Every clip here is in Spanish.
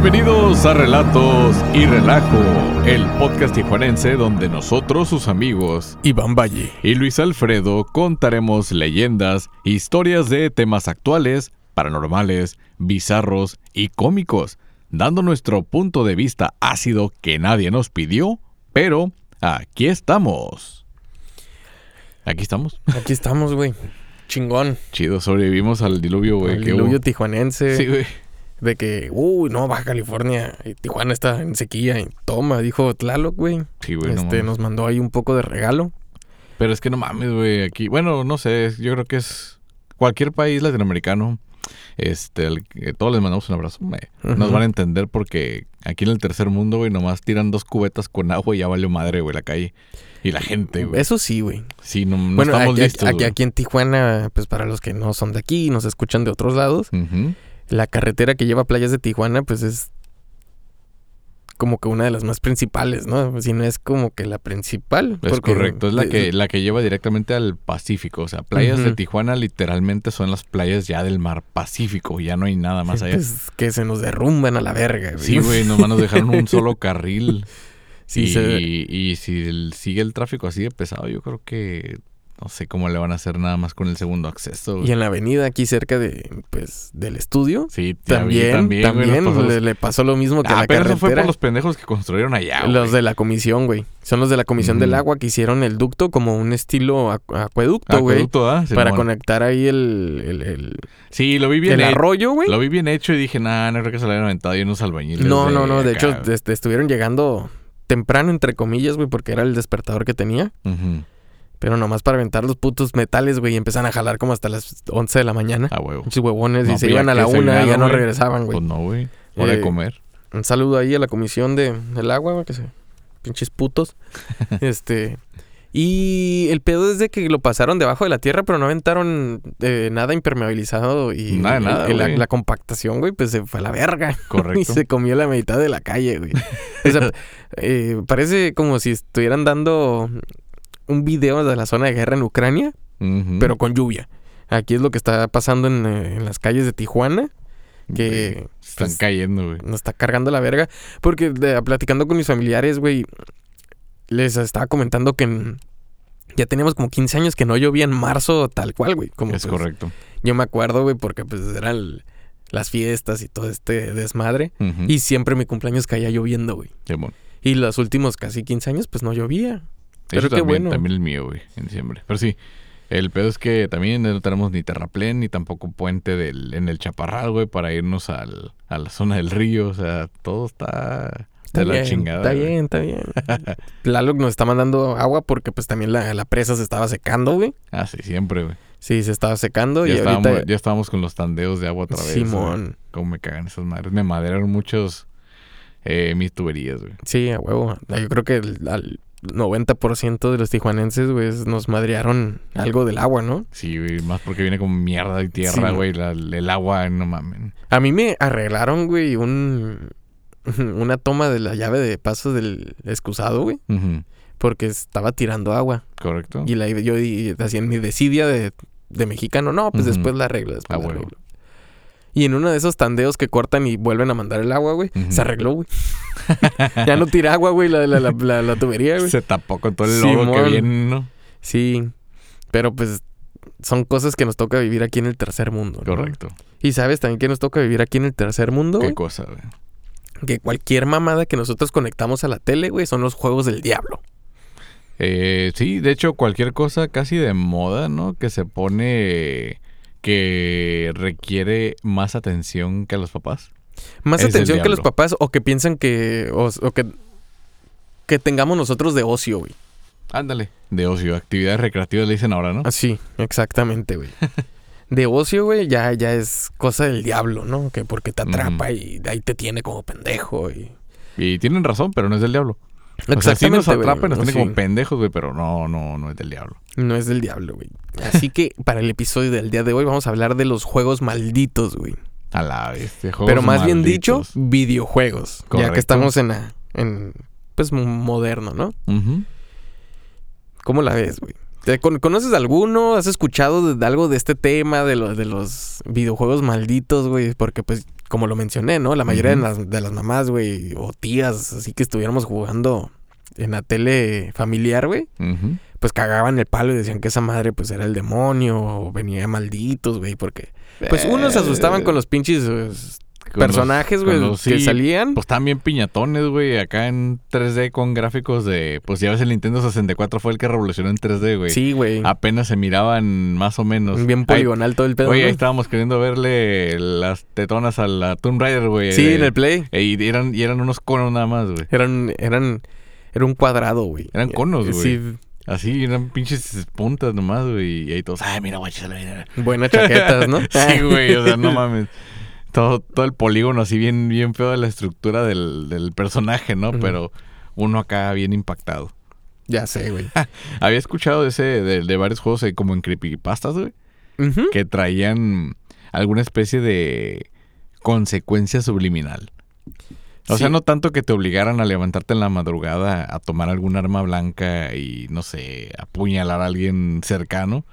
Bienvenidos a Relatos y Relajo, el podcast tijuanense donde nosotros, sus amigos, Iván Valle y Luis Alfredo contaremos leyendas, historias de temas actuales, paranormales, bizarros y cómicos, dando nuestro punto de vista ácido que nadie nos pidió, pero aquí estamos. Aquí estamos. Aquí estamos, güey. Chingón. Chido, sobrevivimos al diluvio, güey. El ¿Qué diluvio hubo? tijuanense. Sí, güey. De que, uy, no, Baja California. y Tijuana está en sequía. Y toma, dijo Tlaloc, güey. Sí, güey, no este, mames. nos mandó ahí un poco de regalo. Pero es que no mames, güey, aquí, bueno, no sé, yo creo que es cualquier país latinoamericano, este, el- todos les mandamos un abrazo, me- nos van a entender porque aquí en el tercer mundo, güey, nomás tiran dos cubetas con agua y ya valió madre, güey, la calle. Y la gente, güey. Eso sí, güey. Sí, no, no bueno, estamos aquí, listos, aquí, güey. aquí en Tijuana, pues para los que no son de aquí y nos escuchan de otros lados, Ujú. La carretera que lleva a playas de Tijuana, pues es como que una de las más principales, ¿no? Si no es como que la principal. Es correcto, es la que, la que lleva directamente al Pacífico. O sea, playas de. Tijuana literalmente son las playas ya del mar Pacífico, ya no hay nada más allá. pues, que se nos derrumban a la verga, güey. Sí, güey, nomás nos dejaron un solo carril. Sí, y, se- y si el- sigue el tráfico así de pesado, yo creo que no sé cómo le van a hacer nada más con el segundo acceso. güey. Y en la avenida aquí cerca de, pues, del estudio, Sí, también, también, güey, pasó le, pasó lo mismo que a Ah, la pero eso carretera. fue por los pendejos que construyeron allá, güey. los de la comisión, güey. Son los de la comisión del agua que hicieron el ducto como un estilo acu- acueducto, güey. Acueducto, ¿ah? Para Simón. conectar ahí el, el, el- Sí, lo vi bien el hecho. arroyo, güey. Lo vi bien hecho y dije, nah, no creo que se lo hayan aventado y unos albañiles. No, no, no. De acá, hecho, este, estuvieron llegando temprano, entre comillas, güey, porque era el despertador que tenía. Ujú. Pero nomás para aventar los putos metales, güey, y empezaron a jalar como hasta las 11 de la mañana. A huevo. Muchos huevones. No, y se pues iban a la una y ya no regresaban, güey. Pues no, güey. Hora de Eh, comer. Un saludo ahí a la comisión de, del agua, güey, que se... Pinches putos. este... Y el pedo es de que lo pasaron debajo de la tierra, pero no aventaron eh, nada impermeabilizado y Nada, nada, y la, compactación, güey, pues se fue a la verga. Y Correcto. se comió la mitad de la calle, güey. O sea, eh, parece como si estuvieran dando un video de la zona de guerra en Ucrania, pero con lluvia. Aquí es lo que está pasando en, eh, en las calles de Tijuana, que Están pues, cayendo, güey. nos está cargando la verga. Porque de- platicando con mis familiares, güey, les estaba comentando que en- ya teníamos como 15 años que no llovía en marzo tal cual, güey. Como Es pues, correcto. Yo me acuerdo, güey, porque pues eran las fiestas y todo este desmadre. Y siempre mi cumpleaños caía lloviendo, güey. Y los últimos casi 15 años, pues no llovía. Pero Eso qué también, bueno. también el mío, güey, en diciembre. Pero sí, el pedo es que también no tenemos ni terraplén ni tampoco puente del, en el Chaparral, güey, para irnos al, a la zona del río. O sea, todo está Está de la chingada. Está güey. bien, está bien. Tlaloc nos está mandando agua porque pues también la, la presa se estaba secando, güey. Ah, sí, siempre, güey. Sí, se estaba secando Ya, y estábamos, ahorita... ya estábamos con los tandeos de agua otra vez. Simón. güey. Cómo me cagan esas madres. Me maderaron muchos eh, mis tuberías, güey. Sí, a huevo. Yo creo que al 90% de los tijuanenses, güey, nos madrearon algo del agua, ¿no? Sí, güey, más porque viene con mierda y tierra, Sí. güey. la- el agua, no mames. A mí me arreglaron, güey, un... Una toma de la llave de paso del excusado, güey. Porque estaba tirando agua. Correcto. Y la, yo hacía mi desidia de, de mexicano. No, pues después la arreglo. Después Ah, la arreglo. Y en uno de esos tandeos que cortan y vuelven a mandar el agua, güey, se arregló, güey. ya no tira agua, güey, la, la, la, tubería, güey. Se tapó con todo el lodo que Simón. viene, ¿no? Sí. Pero pues son cosas que nos toca vivir aquí en el tercer mundo. ¿no? Correcto. Y sabes también que nos toca vivir aquí en el tercer mundo, Qué cosa, güey. Que cualquier mamada que nosotros conectamos a la tele, güey, son los juegos del diablo. Eh, sí, de hecho, cualquier cosa casi de moda, ¿no? Que se pone que requiere más atención que los papás. Más Es atención que los papás o que piensan que... O, o que... Que tengamos nosotros de ocio, güey. Ándale. De ocio, actividades recreativas le dicen ahora, ¿no? Así, exactamente, güey. De ocio, güey, ya, ya es cosa del diablo, ¿no? Que porque te atrapa y de ahí te tiene como pendejo. Y... Y tienen razón, pero no es del diablo. O sea, sí nos güey, atrapa y nos tiene sí. como pendejos, güey, pero no, no, no es del diablo. No es del diablo, güey. Así que para el episodio del día de hoy vamos a hablar de los juegos malditos, güey. A la vez. Pero más bien dicho, videojuegos. Ya que estamos en la, en pues moderno, ¿no? Ujú. ¿Cómo la ves, güey? ¿Te con- ¿Conoces alguno? ¿Has escuchado de, de algo de este tema, de, los de los videojuegos malditos, güey? Porque, pues, como lo mencioné, ¿no? La mayoría de, las, de las mamás, güey, o tías, así que estuviéramos jugando en la tele familiar, güey, Ujú. Pues cagaban el palo y decían que esa madre, pues, era el demonio o venía malditos, güey, porque... Pues unos se asustaban con los pinches eh, Con personajes, güey, que salían. Pues también piñatones, güey, acá en 3D con gráficos de... Pues ya ves, el Nintendo 64 fue el que revolucionó en 3D, güey. Sí, güey. Apenas se miraban más o menos. Bien poligonal todo el pedo. Oye, ahí ¿no? estábamos queriendo verle las tetonas a la Tomb Raider, güey. Sí, de- en el Play. e- Y eran, y eran unos conos nada más, güey. Eran, eran, era un cuadrado, güey. Eran conos, güey. Sí, Así, eran pinches puntas nomás, güey. Y ahí todos, ay, mira, mira. buenas chaquetas, ¿no? sí, güey, o sea, no mames. Todo, todo el polígono así bien, bien feo de la estructura del, del personaje, ¿no? Pero uno acá bien impactado. Ya sé, güey. Había escuchado de ese, de, de varios juegos eh, como en creepypastas, güey. Que traían alguna especie de consecuencia subliminal. O sea, no tanto que te obligaran a levantarte en la madrugada a tomar algún arma blanca y, no sé, apuñalar a alguien cercano.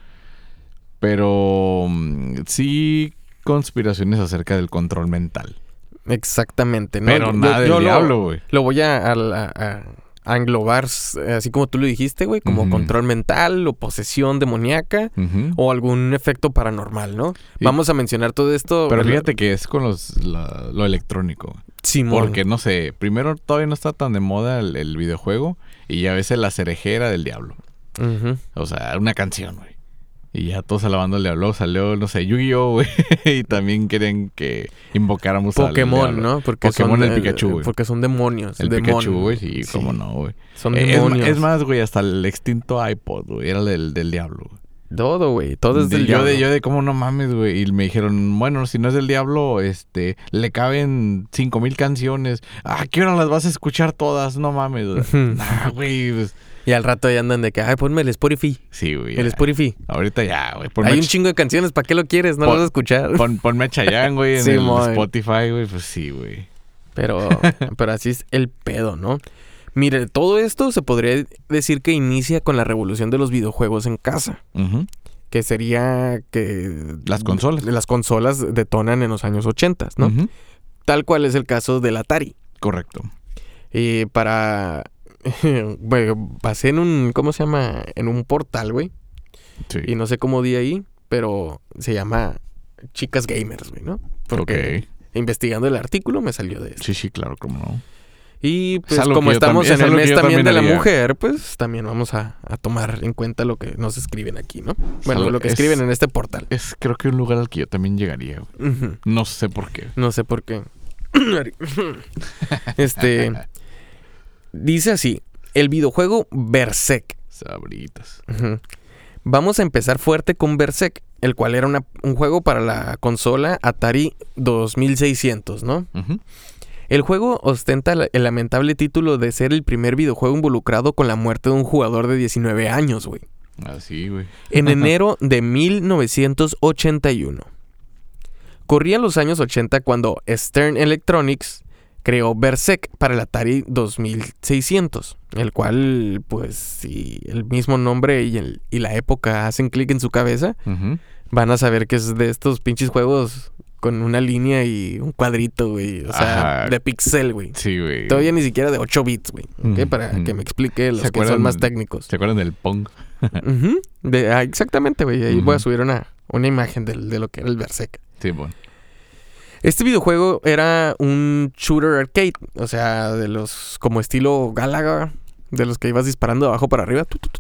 Pero mm, sí conspiraciones acerca del control mental. Exactamente, ¿no? Pero Yo- nada del yo diablo, güey. Lo voy a, a- a- a englobar, así como tú lo dijiste, güey, como control mental o posesión demoníaca o algún efecto paranormal, ¿no? Sí. Vamos a mencionar todo esto. Pero fíjate que es con los, la- lo electrónico. Simón. Porque, no sé, primero todavía no está tan de moda el, el videojuego y ya ves la cerejera del diablo. O sea, una canción, güey. Y ya todos alabando al diablo. Salió, no sé, Yu-Gi-Oh, güey. y también querían que invocáramos Pokémon. ¿no? Porque Pokémon son, el Pikachu, güey. Porque son demonios. El. Pikachu, güey. Sí, Sí. cómo no, güey. Son Eh, es, demonios. es más, güey, hasta el extinto iPod, güey. Era del, del diablo, güey. Todo, güey. Todo es De- del yo, diablo. de, yo de cómo no mames, güey. Y me dijeron, bueno, si no es del diablo, este, le caben cinco mil canciones. Ah, ¿qué hora las vas a escuchar todas? No mames, güey. Pues, Y al rato ya andan de que, ay, ponme el Spotify. sí, güey. El. Spotify. Ahorita ya, güey. Hay un ch- chingo de canciones, ¿para qué lo quieres? No Pon- lo vas a escuchar. Pon- ponme a Chayanne, güey, en Sí, el mon. Spotify, güey. Pues sí, güey. Pero, pero así es el pedo, ¿no? Mire, todo esto se podría decir que inicia con la revolución de los videojuegos en casa. Que sería que... Las consolas. Las consolas detonan en los años 80, ¿no? Tal cual es el caso del Atari. Correcto. Y para... bueno, pasé en un... ¿Cómo se llama? En un portal, güey. Sí. Y no sé cómo di ahí, pero se llama Chicas Gamers, güey, ¿no? Porque investigando el artículo me salió de eso. Sí, sí, claro, cómo no. Y pues como estamos también- en el mes también, también de la haría. mujer, pues también vamos a, a tomar en cuenta lo que nos escriben aquí, ¿no? Bueno, lo que es- escriben en este portal. Es creo que un lugar al que yo también llegaría. No sé por qué. No sé por qué. este dice así, el videojuego Berserk. Sabritas. Ujú. Vamos a empezar fuerte con Berserk, el cual era una- un juego para la consola Atari 2600, ¿no? Ujú. El juego ostenta el lamentable título de ser el primer videojuego involucrado con la muerte de un jugador de 19 años, güey. Así, güey. En enero de 1981. Corrían los años 80 cuando Stern Electronics creó Berserk para el Atari 2600, el cual, pues, si el mismo nombre y, el- y la época hacen clic en su cabeza, van a saber que es de estos pinches juegos con una línea y un cuadrito, güey. O sea, Ajá. de pixel, güey. Sí, güey. Todavía ni siquiera de 8 bits, güey. ¿ok? Ujú, Para que me explique los ¿Se que son más técnicos. ¿Se acuerdan del Pong? De- ah, exactamente, güey. Ahí voy a subir una, una imagen de, lo que era el Berserk. Sí, bueno. Este videojuego era un shooter arcade. O sea, de los como estilo Galaga. De los que ibas disparando de abajo para arriba. Tu, tu, tu.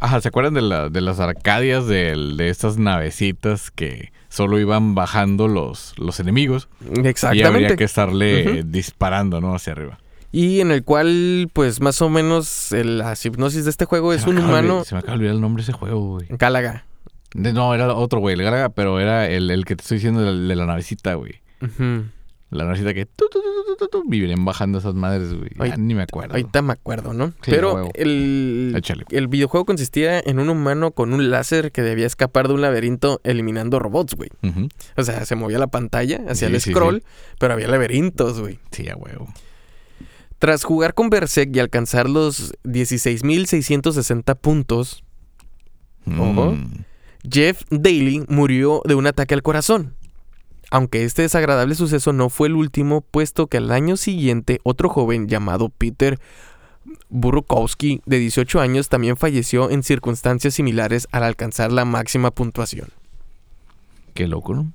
Ajá, ¿se acuerdan de, la, de las arcadias del- de estas navecitas que solo iban bajando los, los enemigos? Y habría Exactamente. que estarle disparando, ¿no? Hacia arriba. Y en el cual, pues más o menos, el- la hipnosis de este juego es Se un de humano Se me acaba de olvidar el nombre de ese juego, güey. Galaga. De- no, era otro, güey. El Garaga, pero era el, el que te estoy diciendo de la, de la navecita, güey. Ujú. La navecita que... Tu, vivían bajando esas madres, güey. Ya ni me acuerdo. Ahorita me acuerdo, ¿no? Sí, Pero el, Échale. el videojuego consistía en un humano con un láser que debía escapar de un laberinto eliminando robots, güey. O sea, se movía la pantalla hacia Sí, el sí, scroll, pero había laberintos, güey. Sí, a huevo. Tras jugar con Berserk y alcanzar los 16.660 puntos, Ojo. Mm. Jeff Daly murió de un ataque al corazón. Aunque este desagradable suceso no fue el último, puesto que al año siguiente otro joven llamado Peter Burukowski, de 18 años, también falleció en circunstancias similares al alcanzar la máxima puntuación. Qué loco, ¿no?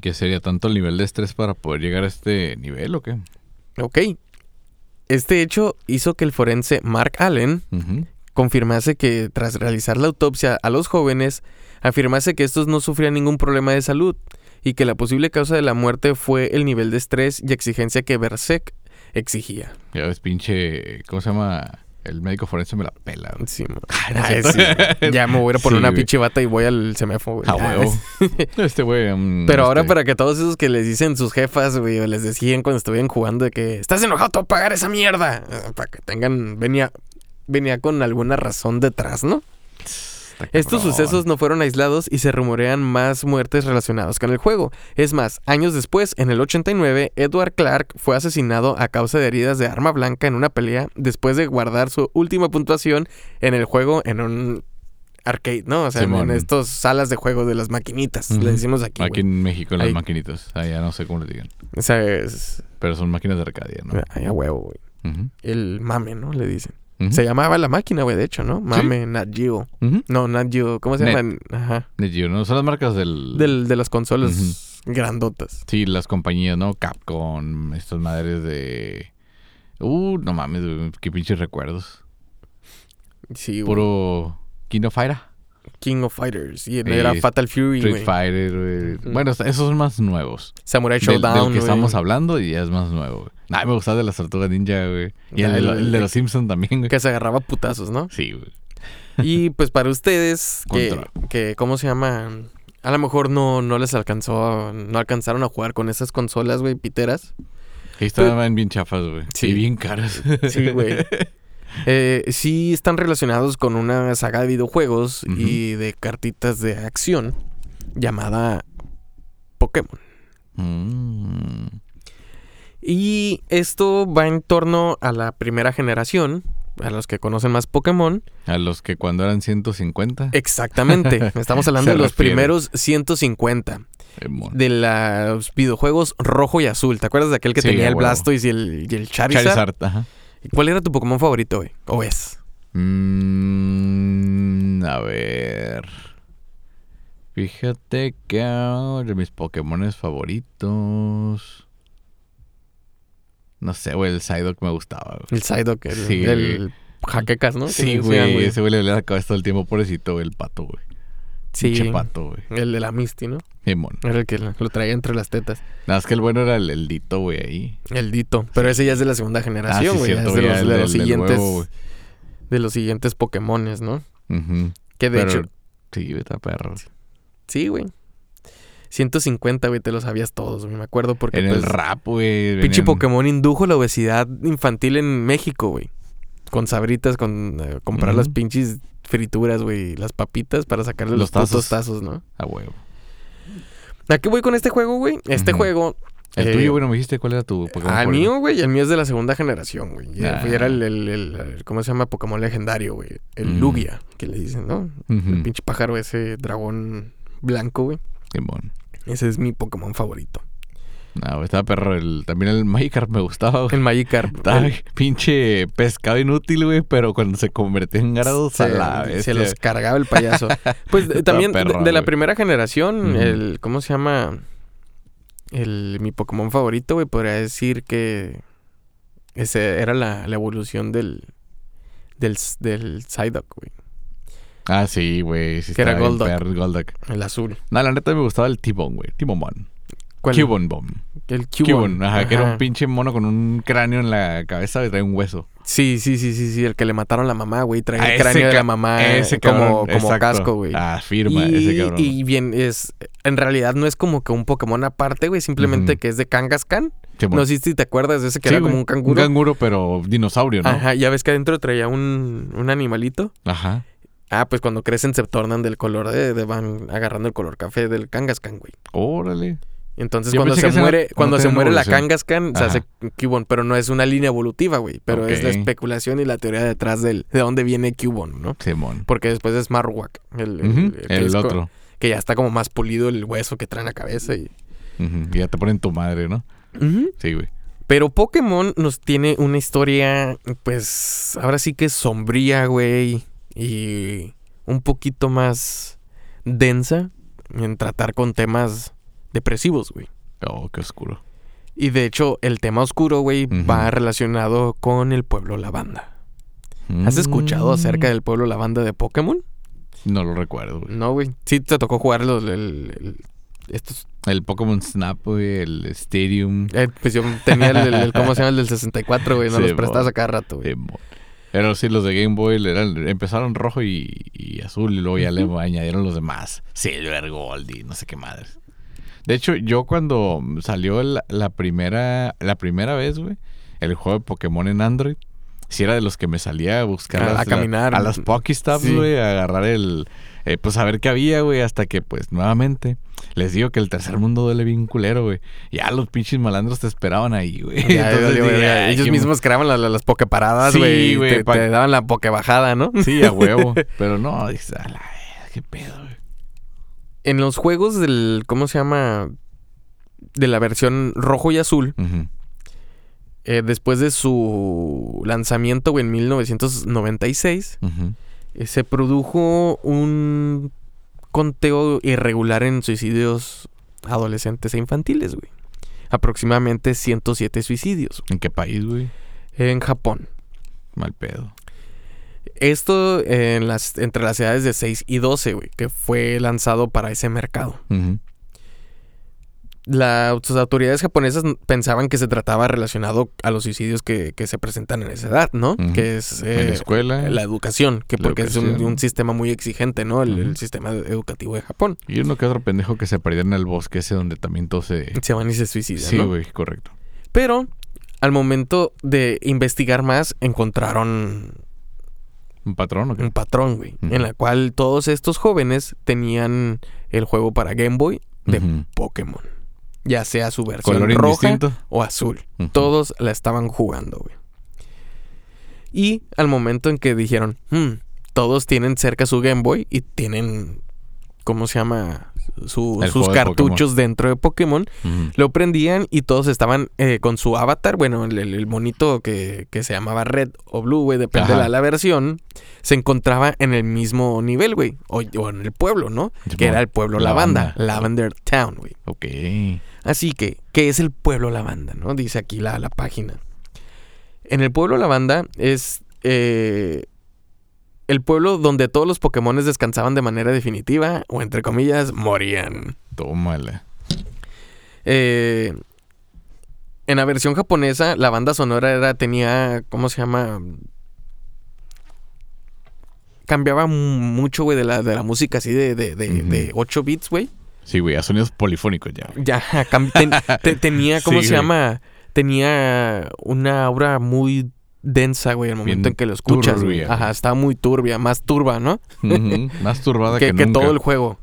¿Qué sería tanto el nivel de estrés para poder llegar a este nivel o qué? Ok. Este hecho hizo que el forense Mark Allen confirmase que tras realizar la autopsia a los jóvenes, afirmase que estos no sufrían ningún problema de salud y que la posible causa de la muerte fue el nivel de estrés y exigencia que Berserk exigía. Ya ves, pinche. ¿Cómo se llama? El médico forense me la pela. güey. Sí, Ay, cierto. sí. Ya me voy a ir a poner Sí, una güey. pinche bata y voy al semáforo. güey. A Ya, huevo. Este güey. mm, Pero ahora este, para que todos esos que les dicen sus jefas, güey, o les decían cuando estuvieran jugando de que estás enojado, te voy a pagar esa mierda. Para que tengan, venía, venía con alguna razón detrás, ¿no? Estos sucesos no fueron aislados y se rumorean más muertes relacionadas con el juego. Es más, años después, en el 89, Edward Clark fue asesinado a causa de heridas de arma blanca en una pelea después de guardar su última puntuación en el juego en un arcade, ¿no? O sea, en, Simón. en estas salas de juego de las maquinitas, le decimos aquí. Aquí en México, en las Ahí. maquinitas. Ya no sé cómo les digan. O sea, es... Pero son máquinas de Arcadia, ¿no? Ay, a huevo, güey. El mame, ¿no? Le dicen. Se llamaba la máquina, güey, de hecho, ¿no? Mame, Nat Geo. No, Nat Geo. ¿Cómo se Net. llama? Ajá. De Gio, ¿no? Son las marcas del... Del, de las consolas grandotas. Sí, las compañías, ¿no? Capcom, estas madres de... Uh, no mames, qué pinches recuerdos. Sí, güey. Puro King of Fighters, King of Fighters. Y Eh, era Fatal Fury, Street. Fighter, güey. Bueno, esos son más nuevos. Samurai Del, del Showdown, que estamos hablando y ya es más nuevo, güey. Nah, me gustaba de las tortugas ninja, güey. Y el, de lo- el de los Simpsons también, güey. Que se agarraba putazos, ¿no? Sí, güey. Y pues para ustedes, que, que, ¿cómo se llama? A lo mejor no, no les alcanzó, no alcanzaron a jugar con esas consolas, güey, piteras. Que estaban bien chafas, güey. Sí. Y bien caras. Sí, güey. Eh, sí están relacionados con una saga de videojuegos y de cartitas de acción llamada Pokémon. Mm. Y esto va en torno a la primera generación, a los que conocen más Pokémon. A los que cuando eran 150. Exactamente. Estamos hablando de los refiere. primeros 150 eh, mon. de los videojuegos rojo y azul. ¿Te acuerdas de aquel que Sí, tenía el. Blastoise y el, y el Charizard? Charizard, ajá. ¿Y ¿Cuál era tu Pokémon favorito, güey? ¿O es? Mm, a ver. Fíjate que ahora de mis Pokémones favoritos. No sé, güey, el Psyduck me gustaba, güey. El Psyduck, el, Sí, el Jaquecas, ¿no? Sí, güey, ese güey le la cabeza todo el tiempo, pobrecito, güey, el pato, güey. Sí. Pinche pato, güey. El de la Misty, ¿no? Simón. Era el que lo traía entre las tetas. Nada más que el bueno era el, el Dito, güey, ahí. El Dito. Pero ese ya es de la segunda generación, Ah, sí, güey. cierto, es de los, el de del- los del siguientes. de los siguientes Pokémones, ¿no? Ujú. Que de Pero, hecho. Sí, está perro. Sí, güey. 150, güey, te lo sabías todos, güey. Me acuerdo porque. En el pues, rap, güey. Pinche venían- Pokémon indujo la obesidad infantil en México, güey. Con sabritas, con eh, comprar Ujú. las pinches frituras, güey. Las papitas para sacarle los, Los tazos. tazos, ¿no? A huevo. ¿A qué voy con este juego, güey? Este juego. El eh, tuyo, güey, no me dijiste cuál era tu Pokémon Ah, el mío, güey. El mío es de la segunda generación, güey. Y Ah. Era el, el- el- ¿Cómo se llama? Pokémon legendario, güey. El Mm. Lugia, que le dicen, ¿no? El pinche pájaro ese dragón blanco, güey. Simón. Ese es mi Pokémon favorito. No, estaba perro. El, también el Magikarp me gustaba, güey. El Magikarp. Estaba el- pinche pescado inútil, güey, pero cuando se convertía en a la se, bestia. se los cargaba el payaso. Pues también de- perro, de, la primera generación, el ¿cómo se llama? El mi Pokémon favorito, güey, podría decir que ese era la, la evolución del del del Psyduck, güey, Ah, sí, güey. Sí Que era Golduck. el Golduck. el azul. No, la neta me gustaba el T-Bone, güey. T-Bone. ¿Cuál? Cubone Bomb. El. Cubone, ajá, que era un pinche mono con un cráneo en la cabeza y traía un hueso. Sí, sí, sí, sí, sí, el que le mataron a la mamá, güey, traía Ah, el cráneo de la mamá ese Ah, como casco, güey. Ah, firma, y, ese cabrón. y bien, es. En realidad no es como que un Pokémon aparte, güey. Simplemente que es de Kangaskhan. No sé si te acuerdas de ese que Sí, era como un canguro. Un canguro, pero dinosaurio, ¿no? Ajá, ya ves que adentro traía un, un animalito. Ajá. Ah, pues cuando crecen se tornan del color de, de- van agarrando el color café del Kangaskhan, güey. Órale. Entonces, Yo cuando se no- muere, no cuando se muere la. Kangaskhan, se hace Cubone, pero no es una línea evolutiva, güey. Pero es la especulación y la teoría detrás del, de dónde viene Cubone, ¿no? Simón. Porque después es Marowak, el, el- otro. que ya está como más pulido el hueso que trae en la cabeza. Y... Ya te ponen tu madre, ¿no? Sí, güey. Pero Pokémon nos tiene una historia, pues, ahora sí que sombría, güey. Y un poquito más densa en tratar con temas depresivos, güey. Oh, qué oscuro. Y de hecho, el tema oscuro, güey, va relacionado con el pueblo lavanda. ¿Has escuchado acerca Mm, del pueblo lavanda de Pokémon? No lo recuerdo, güey. No, güey. Sí te tocó jugar los, el- el- estos... El Pokémon Snap, güey, el Stadium. eh, pues yo tenía el, ¿cómo se llama? El del 64, güey. No Sí, los prestabas a cada rato, güey. Simón. Pero sí, los de Game Boy eran, empezaron rojo y, y azul y luego ya le añadieron los demás. Silver, Gold y no sé qué madres. De hecho, yo cuando salió la, la primera la primera vez, güey, el juego de Pokémon en Android, si era de los que me salía a buscar A- a las- caminar. a las Pokéstops, Sí. güey, a agarrar el eh, pues a ver qué había, güey, hasta que pues nuevamente les digo que el tercer mundo duele bien culero, güey. Ya los pinches malandros te esperaban ahí, güey. Ya, Entonces valió, dije, verga. "Ay, Ellos mismos creaban las, las pokeparadas, Sí, güey. güey, Te, te daban la pokebajada, ¿no? Sí, a huevo. Pero no, dices, a qué pedo, güey. En los juegos del... ¿Cómo se llama? De la versión rojo y azul. Eh, después de su lanzamiento, güey, en 1996. Ujú. eh, se produjo un conteo irregular en suicidios adolescentes e infantiles, güey. Aproximadamente 107 suicidios ¿En qué país, güey? en Japón. Mal pedo. Esto en las, entre las edades de 6 y 12, güey, que fue lanzado para ese mercado. Las autoridades japonesas pensaban que se trataba relacionado a los suicidios que, que se presentan en esa edad, ¿no? Que es la eh, escuela. la educación, que La porque es un, sistema muy exigente, ¿no? El, sistema educativo de Japón. Y uno que otro pendejo que se perdió en el bosque ese donde también todo se... Se van y se suicidan, Sí, ¿no? güey, correcto. Pero al momento de investigar más, encontraron ¿Un patrón o qué? un patrón, güey, en la cual todos estos jóvenes tenían el juego para Game Boy de. Pokémon. Ya sea su versión Color roja indistinto. o azul. Todos la estaban jugando, güey. Y al momento en que dijeron, "Hmm, todos tienen cerca su Game Boy y tienen, ¿cómo se llama? Su- sus de cartuchos dentro de Pokémon. Lo prendían y todos estaban eh, con su avatar. Bueno, el, el- monito que, que se llamaba Red o Blue, güey, depende de la, la versión. Se encontraba en el mismo nivel, güey. O, o en el pueblo, ¿no? Que era el pueblo Lavanda. Lavanda. Lavender Town, güey. Ok. Así que, ¿qué es el pueblo lavanda? ¿no? Dice aquí la, la página. En el pueblo lavanda es eh, el pueblo donde todos los Pokémones descansaban de manera definitiva o, entre comillas, morían. Tómala. Eh, en la versión japonesa, la banda sonora era, tenía, ¿cómo se llama? Cambiaba mucho, güey, de la, de la música así de, de, de, Ujú. de 8 bits, güey. Sí, güey, a sonidos polifónicos ya. Ya, ten- te- tenía, ¿cómo Sí, se llama? Tenía una aura muy densa, güey, al momento Bien en que lo escuchas. turbia, Ajá, estaba muy turbia, más turba, ¿no? Más turbada que, que, que nunca. todo el juego.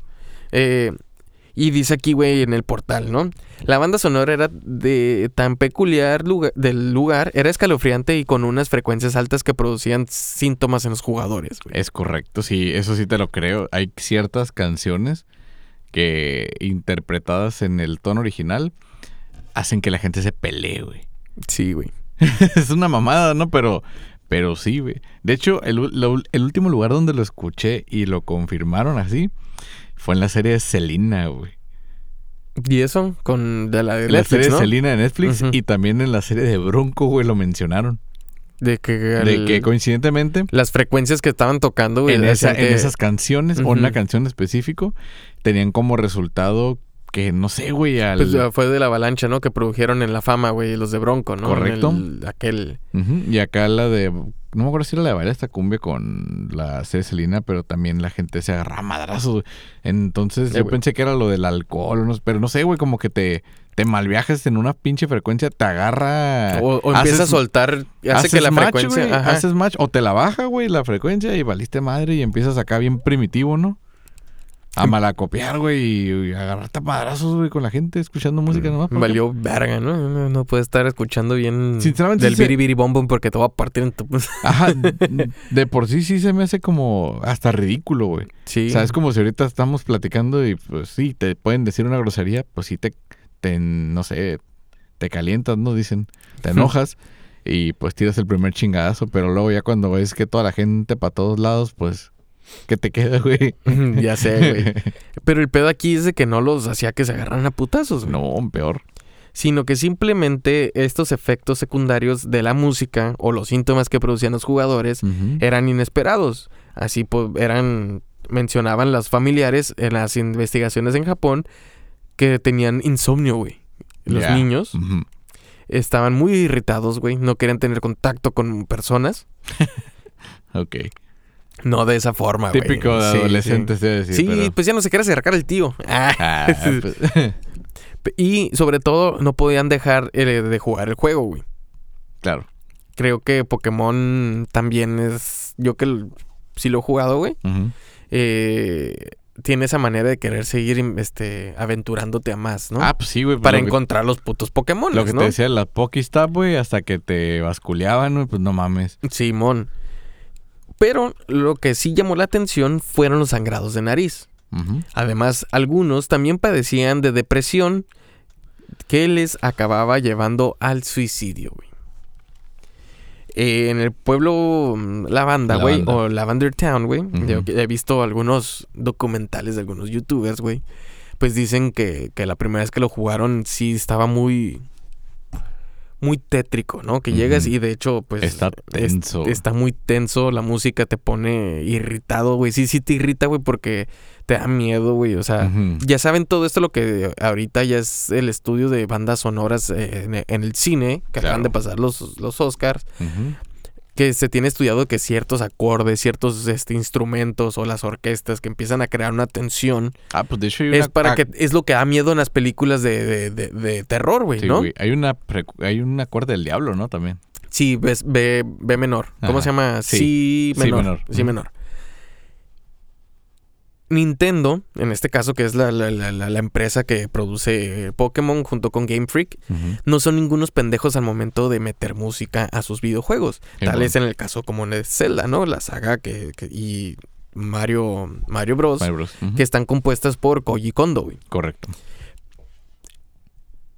Eh, y dice aquí, güey, en el portal, ¿no? La banda sonora era de tan peculiar lugar, del lugar, era escalofriante y con unas frecuencias altas que producían síntomas en los jugadores, güey. Es correcto, sí, eso sí te lo creo. Hay ciertas canciones que interpretadas en el tono original hacen que la gente se pelee, güey. Sí, güey. es una mamada, ¿no? Pero, pero sí, güey. De hecho, el, lo- el último lugar donde lo escuché y lo confirmaron así fue en la serie de Selena, güey. Y eso con de la de En la serie Netflix, de ¿no? Selena de Netflix y también en la serie de Bronco, güey, lo mencionaron. De que, De que coincidentemente las frecuencias que estaban tocando, güey, en, esa- en que- esas canciones o Ujú. en una canción específico tenían como resultado que no sé, güey, al Pues fue de la avalancha, ¿no? Que produjeron en La Fama, güey, los de Bronco, ¿no? Correcto. el- aquel... Y acá la de no me acuerdo si era la de esta cumbia con la Selena, pero también la gente se agarraba a madrazos. güey. Entonces yo güey. pensé que era lo del alcohol, no pero no sé, güey, como que te te malviajes en una pinche frecuencia, te agarra O, o empieza a soltar, hace haces que la match, frecuencia... haces match o te la baja, güey, la frecuencia y valiste madre y empiezas acá bien primitivo, ¿no? A malacopiar, güey, y, agarrarte a madrazos, güey, con la gente escuchando música nomás. porque- Valió verga, ¿no? No, no puedes estar escuchando bien Sinceramente, del sí se- biribiri bom bom porque te va a partir en tu... Ajá, de por sí sí se me hace como hasta ridículo, güey. sí. O sea, es como si ahorita estamos platicando y pues sí, te pueden decir una grosería, pues sí te, te no sé, te calientas, ¿no? Dicen, te enojas y pues tiras el primer chingadazo, pero luego ya cuando ves que toda la gente para todos lados, pues, ¿qué te queda, güey? ya sé, güey. Pero el pedo aquí es de que no los hacía que se agarraran a putazos, güey. No, peor. Sino que simplemente estos efectos secundarios de la música o los síntomas que producían los jugadores eran inesperados. Así pues eran mencionaban las familiares en las investigaciones en Japón que tenían insomnio, güey. Los niños estaban muy irritados, güey, no querían tener contacto con personas, Ok. No de esa forma, güey. Típico de Sí, adolescentes, Sí, decir, Sí, pero- pues ya no se quiere acercar el tío. Ah. Pues, Y sobre todo no podían dejar eh, de jugar el juego, güey. claro. Creo que Pokémon también es. Yo que sí lo he jugado, güey. Eh, tiene esa manera de querer seguir este, aventurándote a más, ¿no? Ah, pues sí, güey. pues Para lo que- encontrar los putos Pokémon, Lo que ¿no? te decía, la Pokestop, güey, hasta que te basculeaban, güey, pues no mames. Simón. Pero lo que sí llamó la atención fueron los sangrados de nariz. Además, algunos también padecían de depresión que les acababa llevando al suicidio, güey. Eh, en el pueblo mm, Lavanda, güey, o Lavender Town, güey. Que he visto algunos documentales de algunos youtubers, güey. Pues dicen que, que la primera vez que lo jugaron sí estaba muy... Muy tétrico, ¿no? Que llegas y de hecho, pues... Está es- tenso. está muy tenso, la música te pone irritado, güey. Sí, sí te irrita, güey, porque te da miedo, güey. O sea, ya saben todo esto, lo que ahorita ya es el estudio de bandas sonoras eh, en, en el cine, que acaban de pasar los, los Oscars. Que se tiene estudiado que ciertos acordes, ciertos este, instrumentos o las orquestas que empiezan a crear una tensión, Ah, pues de hecho hay es una- para ah, que es lo que da miedo en las películas de, de- de- de terror, güey, Sí, ¿no? güey. Hay una hay un acorde del diablo, ¿no? También. Sí, ves, B, B menor. ¿Cómo se llama? Sí. Sí, Sí menor. menor. Sí menor. Nintendo, en este caso, que es la, la- la- la- la empresa que produce Pokémon junto con Game Freak, no son ningunos pendejos al momento de meter música a sus videojuegos. Tal bueno. es en el caso como en el Zelda, ¿no? La saga que, que- y Mario, Mario Bros. Mario Bros. Que están compuestas por Koji Kondo. Correcto.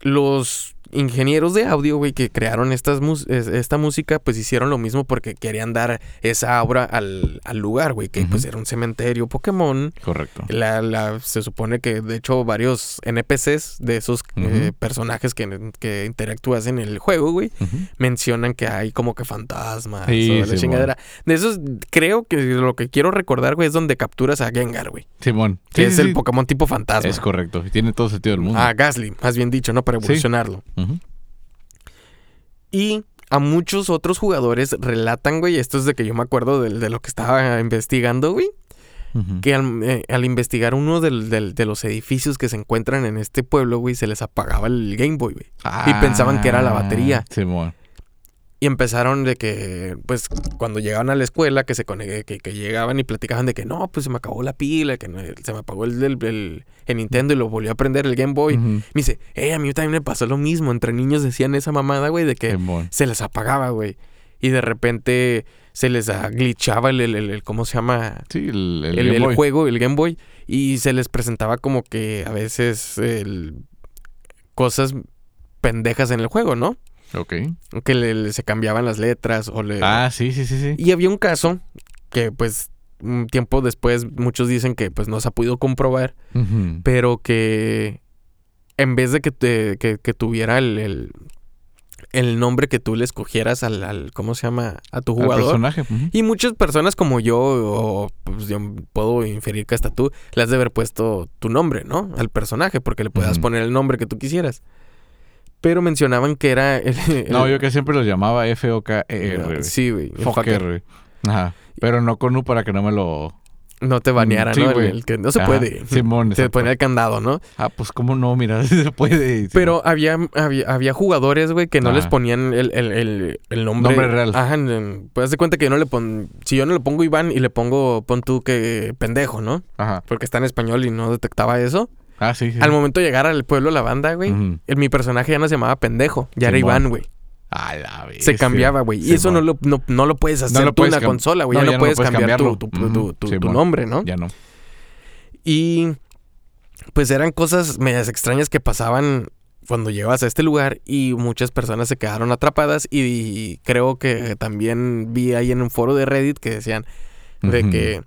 Los ingenieros de audio, güey, que crearon estas esta música, pues hicieron lo mismo porque querían dar esa aura al, al lugar, güey, que pues era un cementerio Pokémon. Correcto. La, la- se supone que de hecho varios NPCs de esos eh, personajes que, que interactúas en el juego, güey, mencionan que hay como que fantasmas Sí, o la Simón. chingadera. De esos, creo que lo que quiero recordar, güey, es donde capturas a Gengar, güey. Simón. Que Sí, es sí, el sí. Pokémon tipo fantasma. Es correcto. Tiene todo sentido del mundo. Ah, Gasly, más bien dicho, ¿no? Para Sí. evolucionarlo. Y a muchos otros jugadores relatan, güey, esto es de que yo me acuerdo de, de lo que estaba investigando, güey, que al, eh, al investigar uno del- del- de los edificios que se encuentran en este pueblo, güey, se les apagaba el Game Boy, güey. y pensaban que era la batería. Ah, Simón. Y empezaron de que, pues, cuando llegaban a la escuela, que se que, que llegaban y platicaban de que no, pues se me acabó la pila, que no- se me apagó el, el, el- el Nintendo y lo volvió a prender el Game Boy. Me dice, eh, a mí también me pasó lo mismo. Entre niños decían esa mamada, güey, de que se les apagaba, güey. Y de repente se les glitchaba el, el, el- ¿cómo se llama? Sí, el, el El, Game el Boy. juego, el Game Boy. Y se les presentaba como que a veces cosas pendejas en el juego, ¿no? Ok. Que le- le- se cambiaban las letras o le... Ah, sí, sí, sí, sí. Y había un caso que pues un tiempo después muchos dicen que pues no se ha podido comprobar, pero que en vez de que, te, que, que tuviera el, el, el nombre que tú le escogieras al, al- ¿cómo se llama? A tu Al jugador. personaje. Y muchas personas como yo, o pues yo puedo inferir que hasta tú, le has de haber puesto tu nombre, ¿no? Al personaje, porque le puedas poner el nombre que tú quisieras. Pero mencionaban que era... el- No, yo que siempre los llamaba F-O-K-E-R. Sí, güey. Ajá. Pero no con U para que no me lo... no te baneara, sí, ¿no? El- güey. el que no se Ajá, puede. Simón, exacto. ponía el candado, ¿no? Ah, pues cómo no, mira, sí se puede. Pero había, había, había jugadores, güey, que no Ajá. les ponían el, el, el, el nombre. Nombre real. Ajá, pues haz de cuenta que yo no le pon... Si yo no le pongo Iván y le pongo, pon tú que pendejo, ¿no? Ajá. Porque está en español y no detectaba eso. Ah, sí, sí. Al momento de llegar al pueblo la banda, güey, el- mi personaje ya no se llamaba pendejo, ya era Simón. Iván, güey. A la vez. Se cambiaba, güey. Y eso no lo, no, no lo puedes hacer lo tú en la consola, güey. ya, no ya no puedes puedes cambiar tu, tu, tu- tu- nombre, ¿no? Ya no. Y pues eran cosas medias extrañas que pasaban cuando llegabas a este lugar y muchas personas se quedaron atrapadas y, creo que también vi ahí en un foro de Reddit que decían de que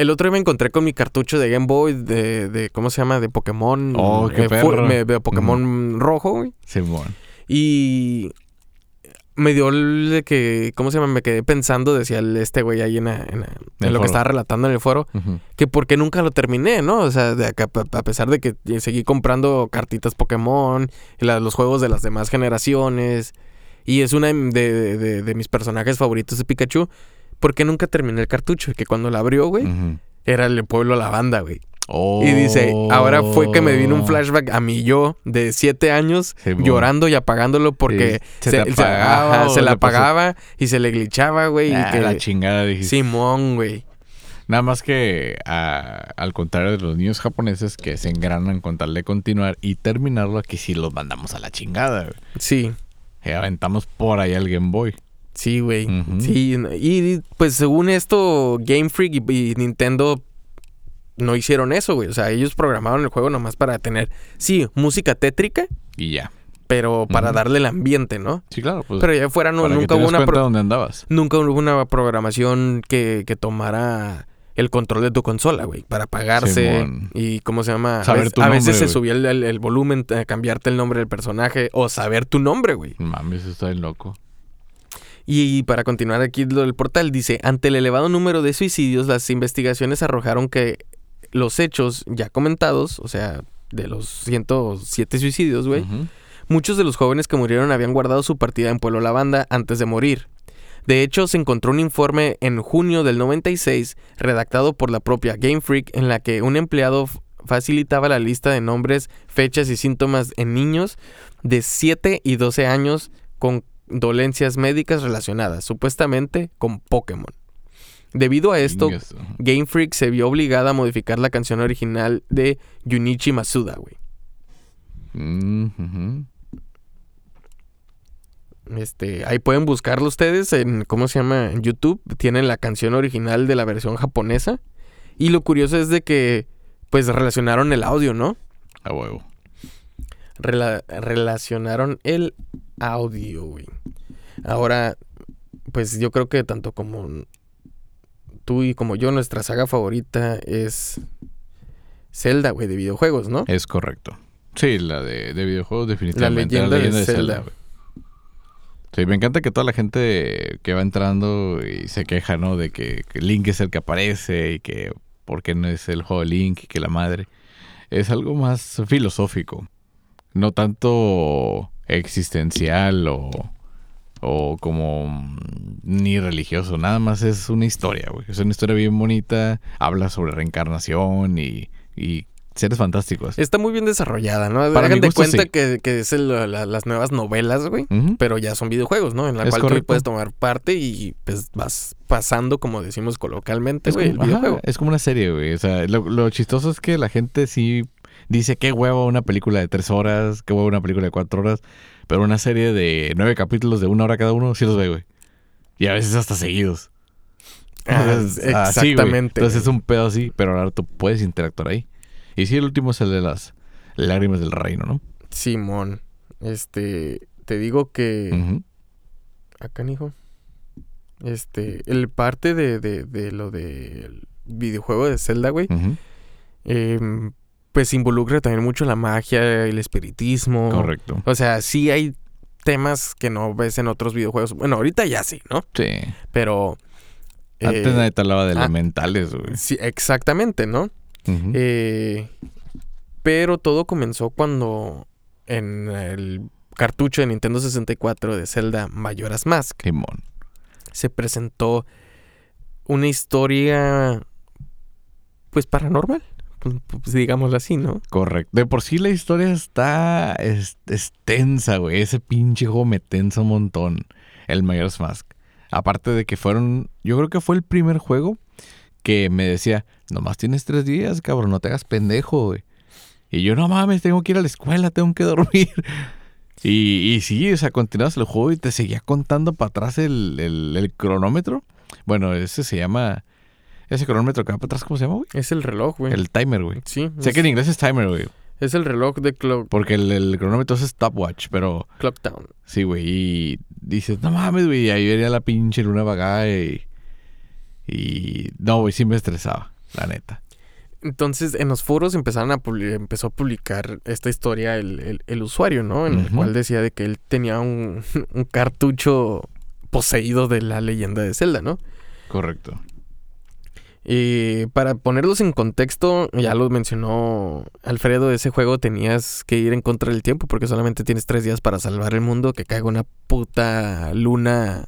el otro día me encontré con mi cartucho de Game Boy de, de ¿cómo se llama? De Pokémon. Oh, qué perro. me- de Pokémon rojo, güey. Simón. Y me dio el de que, ¿cómo se llama? Me quedé pensando, decía el- este güey ahí en, en en lo foro. que estaba relatando en el foro, que por qué nunca lo terminé, ¿no? O sea, de acá, a pesar de que seguí comprando cartitas Pokémon, la- los juegos de las demás generaciones, y es una de, de- de- de mis personajes favoritos de Pikachu, ¿por qué nunca terminé el cartucho? Que cuando la abrió, güey, era el pueblo lavanda, güey. Oh. Y dice, ahora fue que me vino un flashback a mí yo de siete años llorando y apagándolo porque Sí. ¿Se ajá, la pasó? apagaba y se le glitchaba, güey. Ah, y que la chingada, dijiste. Simón, güey. Nada más que al contrario de los niños japoneses que se engranan con tal de continuar y terminarlo, aquí sí los mandamos a la chingada. güey. Sí, Y aventamos por ahí al Game Boy. Sí, güey. Sí, y pues según esto, Game Freak y, y Nintendo no hicieron eso, güey. O sea, ellos programaron el juego nomás para tener, sí, música tétrica, Y ya. pero para darle el ambiente, ¿no? Sí, claro. Pues, Pero ya fuera, no, para que nunca te hubo una... pro- dónde andabas. Nunca hubo una programación que, que tomara el control de tu consola, güey, para apagarse Simón. y cómo se llama. Saber a veces, tu a nombre, veces se subía el, el- el volumen, a cambiarte el nombre del personaje o saber tu nombre, güey. Mames, está bien loco. Y para continuar aquí lo del portal, dice, ante el elevado número de suicidios, las investigaciones arrojaron que los hechos ya comentados, o sea, de los 107 suicidios, güey. Muchos de los jóvenes que murieron habían guardado su partida en Pueblo Lavanda antes de morir. De hecho, se encontró un informe en junio del 96 redactado por la propia Game Freak en la que un empleado facilitaba la lista de nombres, fechas y síntomas en niños de 7 y 12 años con dolencias médicas relacionadas, supuestamente con Pokémon. Debido a esto. Game Freak se vio obligada a modificar la canción original de Junichi Masuda, güey. Mm, ujú. Este, ahí pueden buscarlo ustedes en, ¿cómo se llama? En YouTube. Tienen la canción original de la versión japonesa. Y lo curioso es de que, pues, relacionaron el audio, ¿no? A huevo. Rela- relacionaron el audio, güey. Ahora, pues yo creo que tanto como tú y como yo, nuestra saga favorita es Zelda, güey, de videojuegos, ¿no? Es correcto. Sí, la de, de videojuegos definitivamente. leyenda de Zelda. Sí, me encanta que toda la gente que va entrando y se queja, ¿no? De que, que Link es el que aparece y que por qué no es el juego de Link y que la madre. Es algo más filosófico. No tanto existencial o, o como mm, ni religioso. Nada más es una historia, güey. Es una historia bien bonita. Habla sobre reencarnación y, y seres fantásticos. Está muy bien desarrollada, ¿no? Para mi gusto, cuenta sí. que, que es el- la- las nuevas novelas, güey. Pero ya son videojuegos, ¿no? En la Es cual correcto. tú puedes tomar parte y pues vas pasando, como decimos coloquialmente, Es güey, el ajá, videojuego. es como una serie, güey. O sea, lo, lo chistoso es que la gente sí dice qué huevo una película de tres horas, qué huevo una película de cuatro horas, pero una serie de nueve capítulos de una hora cada uno sí los ve, güey. Y a veces hasta seguidos. Ah, así, exactamente. Entonces es un pedo así, pero ahora tú puedes interactuar ahí. Y sí, el último es el de las lágrimas del reino, ¿no? Simón, este, te digo que acá, hijo, este, el parte de, de, de lo del videojuego de Zelda, güey, em, pues involucra también mucho la magia, el espiritismo. Correcto. O sea, sí hay temas que no ves en otros videojuegos. Bueno, ahorita ya sí, ¿no? Sí. Pero... Antes eh, nadie te hablaba de ah, elementales, güey. Sí, exactamente, ¿no? Eh, pero todo comenzó cuando en el cartucho de Nintendo 64 de Zelda Majora's Mask Simón. se presentó una historia pues paranormal. Pues, pues, digámoslo así, ¿no? Correcto. De por sí la historia está es, es güey. Ese pinche juego me tensa un montón. El Mayor's Mask. Aparte de que fueron, yo creo que fue el primer juego que me decía, nomás tienes tres días, cabrón, no te hagas pendejo, güey. Y yo, no mames, tengo que ir a la escuela, tengo que dormir. Y, y sí, o sea, continuabas el juego y te seguía contando para atrás el, el, el cronómetro. Bueno, ese se llama. Ese cronómetro que va para atrás, ¿cómo se llama, güey? Es el reloj, güey. El timer, güey. Sí. Sé es, que en inglés es timer, güey. es el reloj de clock, Porque el, el cronómetro es stopwatch, pero clock Town. sí, güey. Y dices, no mames, güey. Y ahí venía la pinche luna vagada y. Y. No, güey, sí me estresaba, la neta. Entonces, en los foros empezaron a empezó a publicar esta historia el, el- el usuario, ¿no? En el cual decía de que él tenía un, un cartucho poseído de la leyenda de Zelda, ¿no? Correcto. Y para ponerlos en contexto, ya lo mencionó Alfredo, ese juego tenías que ir en contra del tiempo porque solamente tienes tres días para salvar el mundo, que caiga una puta luna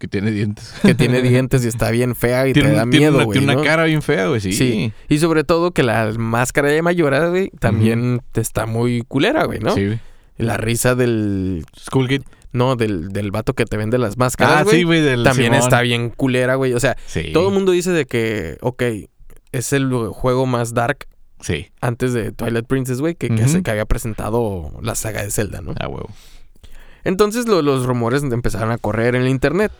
Que tiene dientes. que tiene dientes y está bien fea y tiene, te da tiene miedo, güey. tiene una cara bien fea, güey, sí. Sí. Y sobre todo que la máscara de Mayora, güey, también te está muy culera, güey, ¿no? Sí, güey. La risa del... Skullgate. No, del, del vato que te vende las máscaras, Ah, güey. sí, güey, también Simón. está bien culera, güey. O sea, Sí. todo el mundo dice de que, ok, es el juego más dark Sí, antes de Twilight Princess, güey, que, que, Ujú. se- que había presentado la saga de Zelda, ¿no? a huevo. Entonces lo- los rumores empezaron a correr en el internet.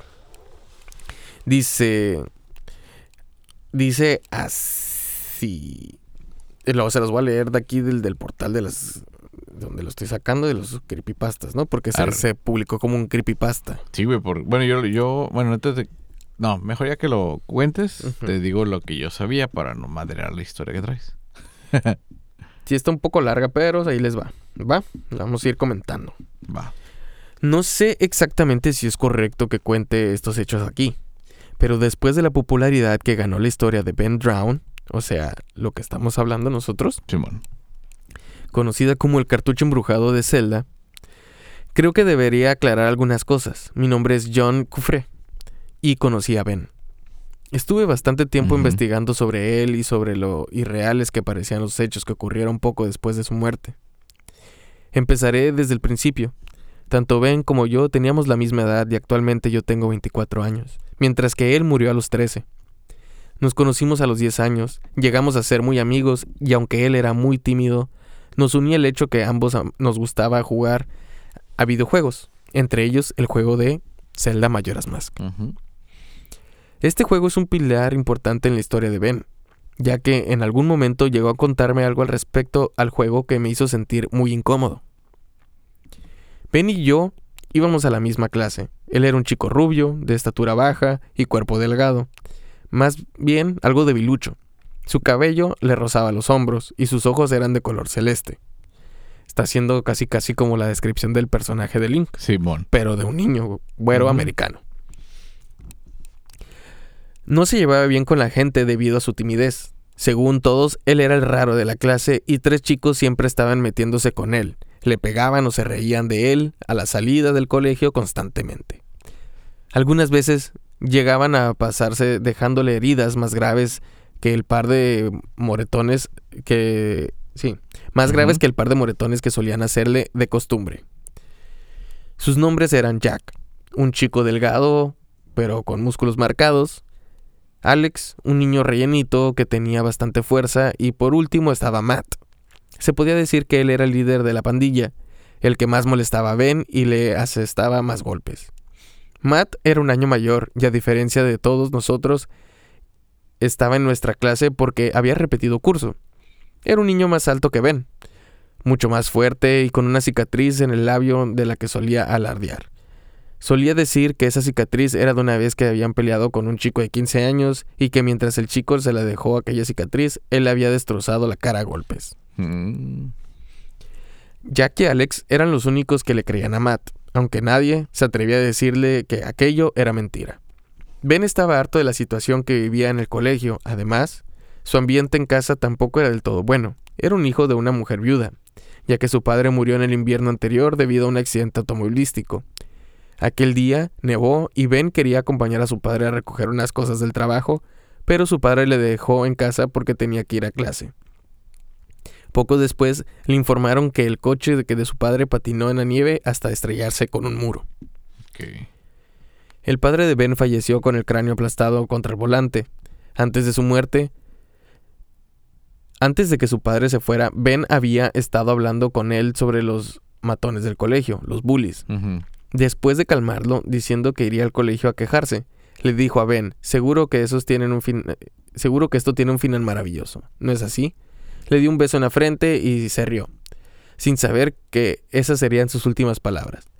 Dice. Dice así. Y luego se los voy a leer de aquí del, del portal de las. Donde lo estoy sacando de los creepypastas, ¿no? Porque se, se publicó como un creepypasta. Sí, güey, por... bueno, yo, yo, bueno, de... No, mejor ya que lo cuentes, te digo lo que yo sabía para no madrear la historia que traes. Sí, está un poco larga, pero ahí les va. ¿Va? La vamos a ir comentando. Va. No sé exactamente si es correcto que cuente estos hechos aquí, pero después de la popularidad que ganó la historia de Ben Drown, o sea, lo que estamos hablando nosotros, Simón. Conocida como el cartucho embrujado de Zelda, creo que debería aclarar algunas cosas. Mi nombre es John Cufré y conocí a Ben. Estuve bastante tiempo investigando sobre él y sobre lo irreales que parecían los hechos que ocurrieron poco después de su muerte. Empezaré desde el principio. Tanto Ben como yo teníamos la misma edad y actualmente yo tengo 24 años, mientras que él murió a los 13. Nos conocimos a los 10 años, llegamos a ser muy amigos y aunque él era muy tímido, nos unía el hecho que ambos am- nos gustaba jugar a videojuegos, entre ellos el juego de Zelda Majora's Mask. Este juego es un pilar importante en la historia de Ben, ya que en algún momento llegó a contarme algo al respecto al juego que me hizo sentir muy incómodo. Ben y yo íbamos a la misma clase. Él era un chico rubio, de estatura baja y cuerpo delgado, más bien algo debilucho. Su cabello le rozaba los hombros y sus ojos eran de color celeste. Está siendo casi casi como la descripción del personaje de Link Simón. pero de un niño güero americano. No se llevaba bien con la gente debido a su timidez. Según todos, él era el raro de la clase y tres chicos siempre estaban metiéndose con él. Le pegaban o se reían de él a la salida del colegio constantemente. Algunas veces llegaban a pasarse dejándole heridas más graves que el par de moretones que... Sí, más graves que el par de moretones que solían hacerle de costumbre. Sus nombres eran Jack, un chico delgado pero con músculos marcados, Alex, un niño rellenito que tenía bastante fuerza, y por último estaba Matt. Se podía decir que él era el líder de la pandilla, el que más molestaba a Ben y le asestaba más golpes. Matt era un año mayor y a diferencia de todos nosotros, estaba en nuestra clase porque había repetido curso. Era un niño más alto que Ben, mucho más fuerte y con una cicatriz en el labio de la que solía alardear. Solía decir que esa cicatriz era de una vez que habían peleado con un chico de 15 años y que mientras el chico se la dejó aquella cicatriz, él le había destrozado la cara a golpes. Mm. Jack y Alex eran los únicos que le creían a Matt, aunque nadie se atrevía a decirle que aquello era mentira. Ben estaba harto de la situación que vivía en el colegio, además, su ambiente en casa tampoco era del todo bueno. Era un hijo de una mujer viuda, ya que su padre murió en el invierno anterior debido a un accidente automovilístico. Aquel día nevó y Ben quería acompañar a su padre a recoger unas cosas del trabajo, pero su padre le dejó en casa porque tenía que ir a clase. Poco después le informaron que el coche de, que de su padre patinó en la nieve hasta estrellarse con un muro. El padre de Ben falleció con el cráneo aplastado contra el volante. Antes de su muerte, antes de que su padre se fuera, Ben había estado hablando con él sobre los matones del colegio, los bullies. Después de calmarlo, diciendo que iría al colegio a quejarse, le dijo a Ben, seguro que esos tienen un fin, seguro que esto tiene un final maravilloso. ¿No es así? Le dio un beso en la frente y se rió, sin saber que esas serían sus últimas palabras.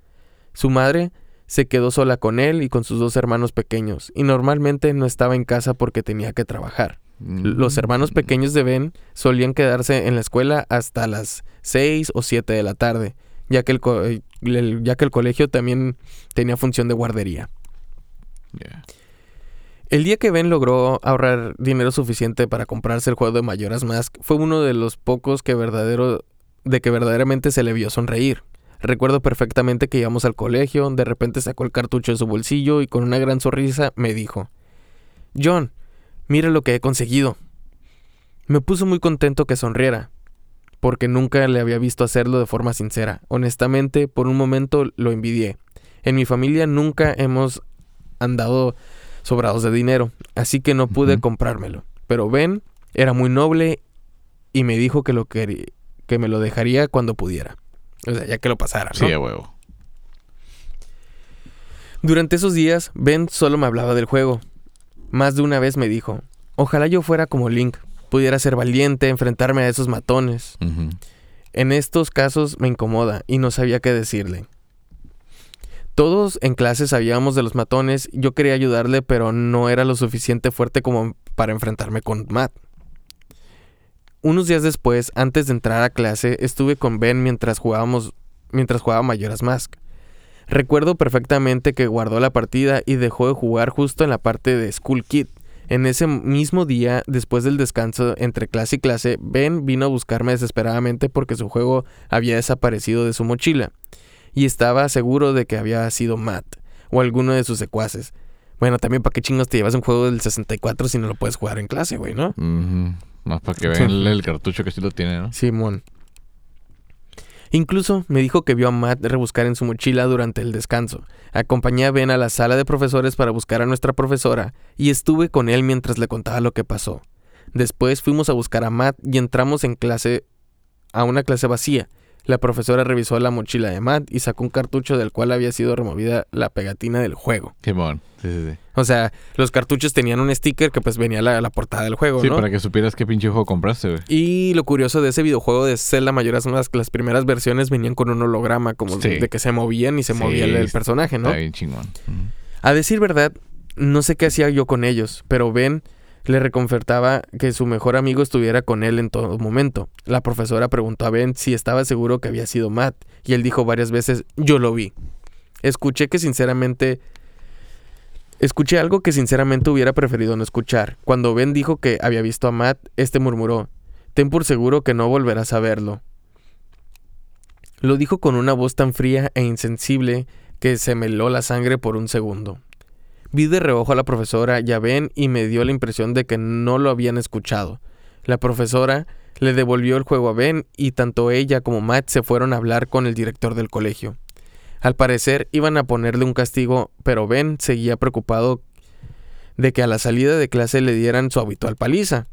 Su madre se quedó sola con él y con sus dos hermanos pequeños, y normalmente no estaba en casa porque tenía que trabajar. Los hermanos pequeños de Ben solían quedarse en la escuela hasta las 6 o 7 de la tarde, ya que el, ya que el colegio también tenía función de guardería. El día que Ben logró ahorrar dinero suficiente para comprarse el juego de Mayoras Mask fue uno de los pocos que verdadero, de que verdaderamente se le vio sonreír. Recuerdo perfectamente que íbamos al colegio, de repente sacó el cartucho de su bolsillo y con una gran sonrisa me dijo, John, mira lo que he conseguido. Me puso muy contento que sonriera, porque nunca le había visto hacerlo de forma sincera. Honestamente, por un momento lo envidié. En mi familia nunca hemos andado sobrados de dinero, así que no pude comprármelo. Pero Ben era muy noble y me dijo que, lo que, que me lo dejaría cuando pudiera. O sea, ya que lo pasara, ¿no? Sí, a huevo. Durante esos días, Ben solo me hablaba del juego. Más de una vez me dijo, ojalá yo fuera como Link, pudiera ser valiente, enfrentarme a esos matones. En estos casos me incomoda y no sabía qué decirle. Todos en clase sabíamos de los matones, yo quería ayudarle, pero no era lo suficiente fuerte como para enfrentarme con Matt. Unos días después, antes de entrar a clase, estuve con Ben mientras jugábamos, mientras jugaba Mayoras Mask. Recuerdo perfectamente que guardó la partida y dejó de jugar justo en la parte de School Kid. En ese mismo día, después del descanso entre clase y clase, Ben vino a buscarme desesperadamente porque su juego había desaparecido de su mochila. Y estaba seguro de que había sido Matt o alguno de sus secuaces. Bueno, también para qué chingos te llevas un juego del 64 si no lo puedes jugar en clase, güey, ¿no? Más para que vean el cartucho que sí lo tiene, ¿no? Simón. Incluso me dijo que vio a Matt rebuscar en su mochila durante el descanso. Acompañé a Ben a la sala de profesores para buscar a nuestra profesora y estuve con él mientras le contaba lo que pasó. Después fuimos a buscar a Matt y entramos en clase a una clase vacía. La profesora revisó la mochila de Matt y sacó un cartucho del cual había sido removida la pegatina del juego. Qué bon. Sí, sí, sí. O sea, los cartuchos tenían un sticker que pues venía la, la portada del juego, Sí, ¿no? para que supieras qué pinche juego compraste, güey. Y lo curioso de ese videojuego de Zelda Mayoras Mask, las primeras versiones venían con un holograma, como Sí. de que se movían y se Sí, movía el, el personaje, ¿no? Está bien chingón. A decir verdad, no sé qué hacía yo con ellos, pero Ben le reconfortaba que su mejor amigo estuviera con él en todo momento. La profesora preguntó a Ben si estaba seguro que había sido Matt, y él dijo varias veces, yo lo vi. Escuché que sinceramente... Escuché algo que sinceramente hubiera preferido no escuchar. Cuando Ben dijo que había visto a Matt, este murmuró, ten por seguro que no volverás a verlo. Lo dijo con una voz tan fría e insensible que se me heló la sangre por un segundo. Vi de reojo a la profesora y a Ben y me dio la impresión de que no lo habían escuchado. La profesora le devolvió el juego a Ben y tanto ella como Matt se fueron a hablar con el director del colegio. Al parecer iban a ponerle un castigo, pero Ben seguía preocupado de que a la salida de clase le dieran su habitual paliza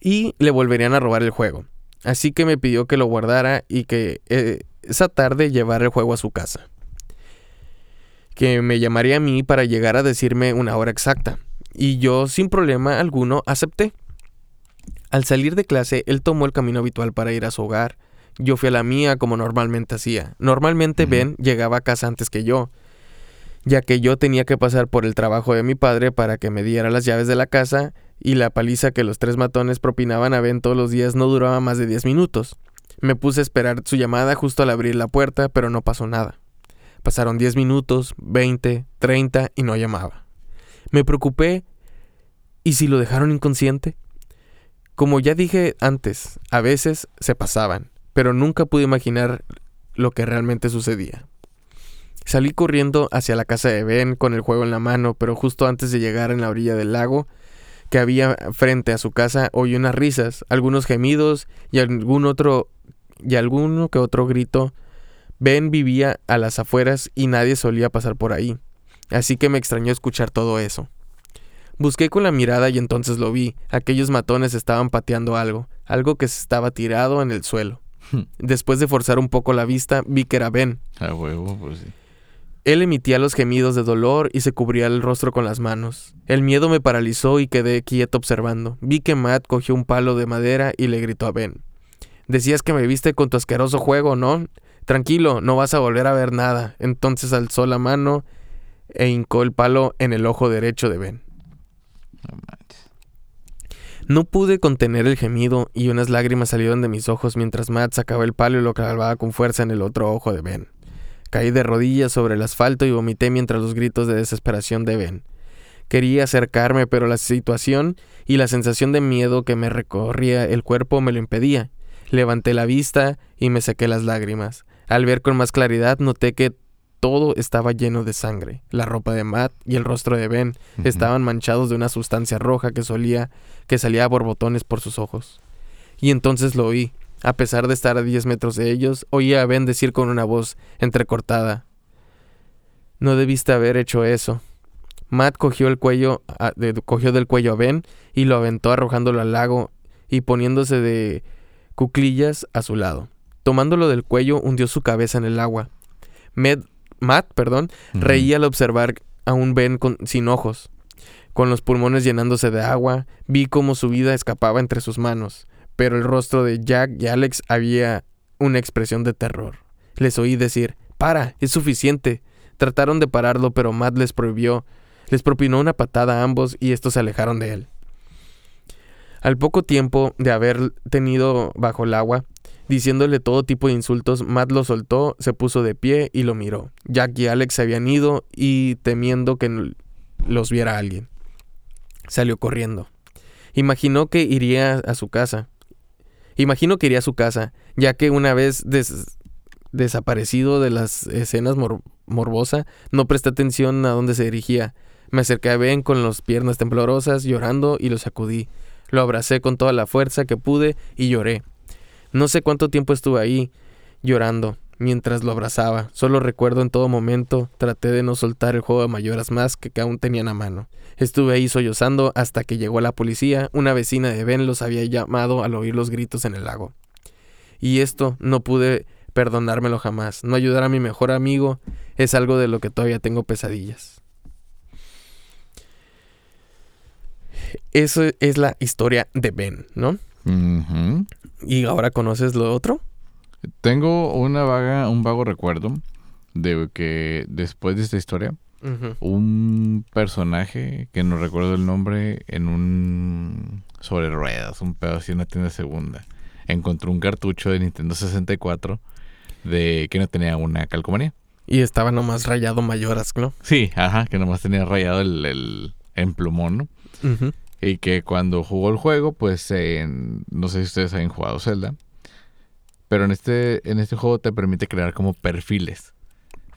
y le volverían a robar el juego. Así que me pidió que lo guardara y que eh, esa tarde llevara el juego a su casa que me llamaría a mí para llegar a decirme una hora exacta. Y yo, sin problema alguno, acepté. Al salir de clase, él tomó el camino habitual para ir a su hogar. Yo fui a la mía como normalmente hacía. Normalmente. Ben llegaba a casa antes que yo, ya que yo tenía que pasar por el trabajo de mi padre para que me diera las llaves de la casa y la paliza que los tres matones propinaban a Ben todos los días no duraba más de 10 minutos. Me puse a esperar su llamada justo al abrir la puerta, pero no pasó nada. Pasaron 10 minutos, 20, 30 y no llamaba. Me preocupé. ¿Y si lo dejaron inconsciente? Como ya dije antes, a veces se pasaban, pero nunca pude imaginar lo que realmente sucedía. Salí corriendo hacia la casa de Ben con el juego en la mano, pero justo antes de llegar en la orilla del lago, que había frente a su casa oyó unas risas, algunos gemidos y algún otro y alguno que otro grito. Ben vivía a las afueras y nadie solía pasar por ahí, así que me extrañó escuchar todo eso. Busqué con la mirada y entonces lo vi. Aquellos matones estaban pateando algo, algo que se estaba tirado en el suelo. Después de forzar un poco la vista, vi que era Ben. A huevo, pues sí. Él emitía los gemidos de dolor y se cubría el rostro con las manos. El miedo me paralizó y quedé quieto observando. Vi que Matt cogió un palo de madera y le gritó a Ben. Decías que me viste con tu asqueroso juego, ¿no? Tranquilo, no vas a volver a ver nada. Entonces alzó la mano e hincó el palo en el ojo derecho de Ben. No pude contener el gemido y unas lágrimas salieron de mis ojos mientras Matt sacaba el palo y lo clavaba con fuerza en el otro ojo de Ben. Caí de rodillas sobre el asfalto y vomité mientras los gritos de desesperación de Ben. Quería acercarme, pero la situación y la sensación de miedo que me recorría el cuerpo me lo impedía. Levanté la vista y me saqué las lágrimas. Al ver con más claridad noté que todo estaba lleno de sangre. La ropa de Matt y el rostro de Ben estaban manchados de una sustancia roja que solía que salía a borbotones por sus ojos. Y entonces lo oí. A pesar de estar a 10 metros de ellos, oía a Ben decir con una voz entrecortada: No debiste haber hecho eso. Matt cogió el cuello, a- de- cogió del cuello a Ben y lo aventó arrojándolo al lago y poniéndose de cuclillas a su lado. Tomándolo del cuello, hundió su cabeza en el agua. Med- Matt, perdón, reía al observar a un Ben con- sin ojos. Con los pulmones llenándose de agua, vi cómo su vida escapaba entre sus manos, pero el rostro de Jack y Alex había una expresión de terror. Les oí decir, para, es suficiente. Trataron de pararlo, pero Matt les prohibió, les propinó una patada a ambos y estos se alejaron de él. Al poco tiempo de haber tenido bajo el agua, diciéndole todo tipo de insultos, Matt lo soltó, se puso de pie y lo miró. Jack y Alex se habían ido y temiendo que los viera alguien. Salió corriendo. Imaginó que iría a su casa. Imagino que iría a su casa, ya que una vez des- desaparecido de las escenas mor- morbosa, no presté atención a dónde se dirigía. Me acerqué a Ben con las piernas temblorosas, llorando, y lo sacudí. Lo abracé con toda la fuerza que pude y lloré. No sé cuánto tiempo estuve ahí, llorando, mientras lo abrazaba. Solo recuerdo en todo momento, traté de no soltar el juego de mayoras más que, aún tenían a mano. Estuve ahí sollozando hasta que llegó la policía. Una vecina de Ben los había llamado al oír los gritos en el lago. Y esto no pude perdonármelo jamás. No ayudar a mi mejor amigo es algo de lo que todavía tengo pesadillas. Eso es la historia de Ben, ¿no? ¿Y ahora conoces lo otro? Tengo una vaga, un vago recuerdo de que después de esta historia, un personaje que no recuerdo el nombre en un sobre ruedas, un pedo así en una tienda segunda, encontró un cartucho de Nintendo 64 de que no tenía una calcomanía. Y estaba nomás rayado mayoras, ¿no? Sí, ajá, que nomás tenía rayado el, el en plumón, ¿no? Y que cuando jugó el juego, pues no sé si ustedes han jugado Zelda, pero en este, en este juego te permite crear como perfiles.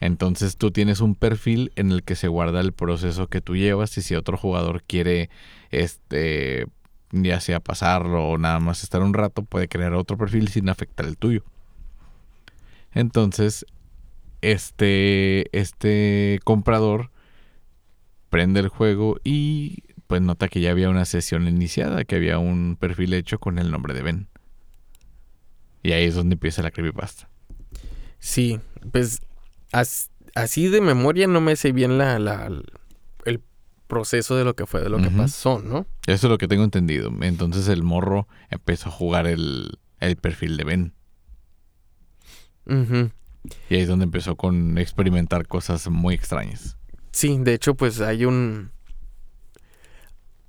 Entonces tú tienes un perfil en el que se guarda el proceso que tú llevas y si otro jugador quiere, este, ya sea pasarlo o nada más estar un rato, puede crear otro perfil sin afectar el tuyo. Entonces, este, este comprador prende el juego y pues nota que ya había una sesión iniciada, que había un perfil hecho con el nombre de Ben. Y ahí es donde empieza la creepypasta. Sí, pues as- así de memoria no me sé bien la, la- el proceso de lo que fue, de lo que pasó, ¿no? Eso es lo que tengo entendido. Entonces el morro empezó a jugar el, el perfil de Ben. Y ahí es donde empezó con experimentar cosas muy extrañas. Sí, de hecho, pues hay un...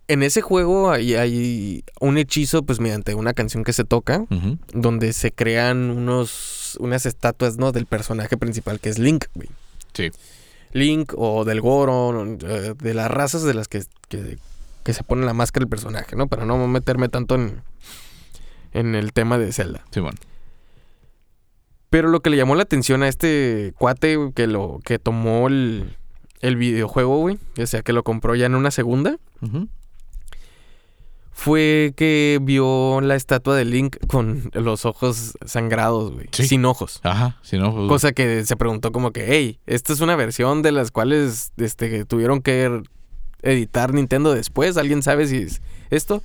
En ese juego hay, hay un hechizo, pues mediante una canción que se toca, donde se crean unos, unas estatuas, ¿no? Del personaje principal, que es Link, güey. Sí. Link o del Goron, eh, de las razas de las que, que, que se pone la máscara del personaje, ¿no? Para no meterme tanto en, en el tema de Zelda. Sí, bueno. Pero lo que le llamó la atención a este cuate que lo que tomó el, el videojuego, güey, o sea, que lo compró ya en una segunda, Ujú. Fue que vio la estatua de Link con los ojos sangrados, güey. Sí. Sin ojos. Ajá, si no, pues, Cosa que se preguntó como que, hey, esta es una versión de las cuales este, tuvieron que editar Nintendo después. ¿Alguien sabe si es esto?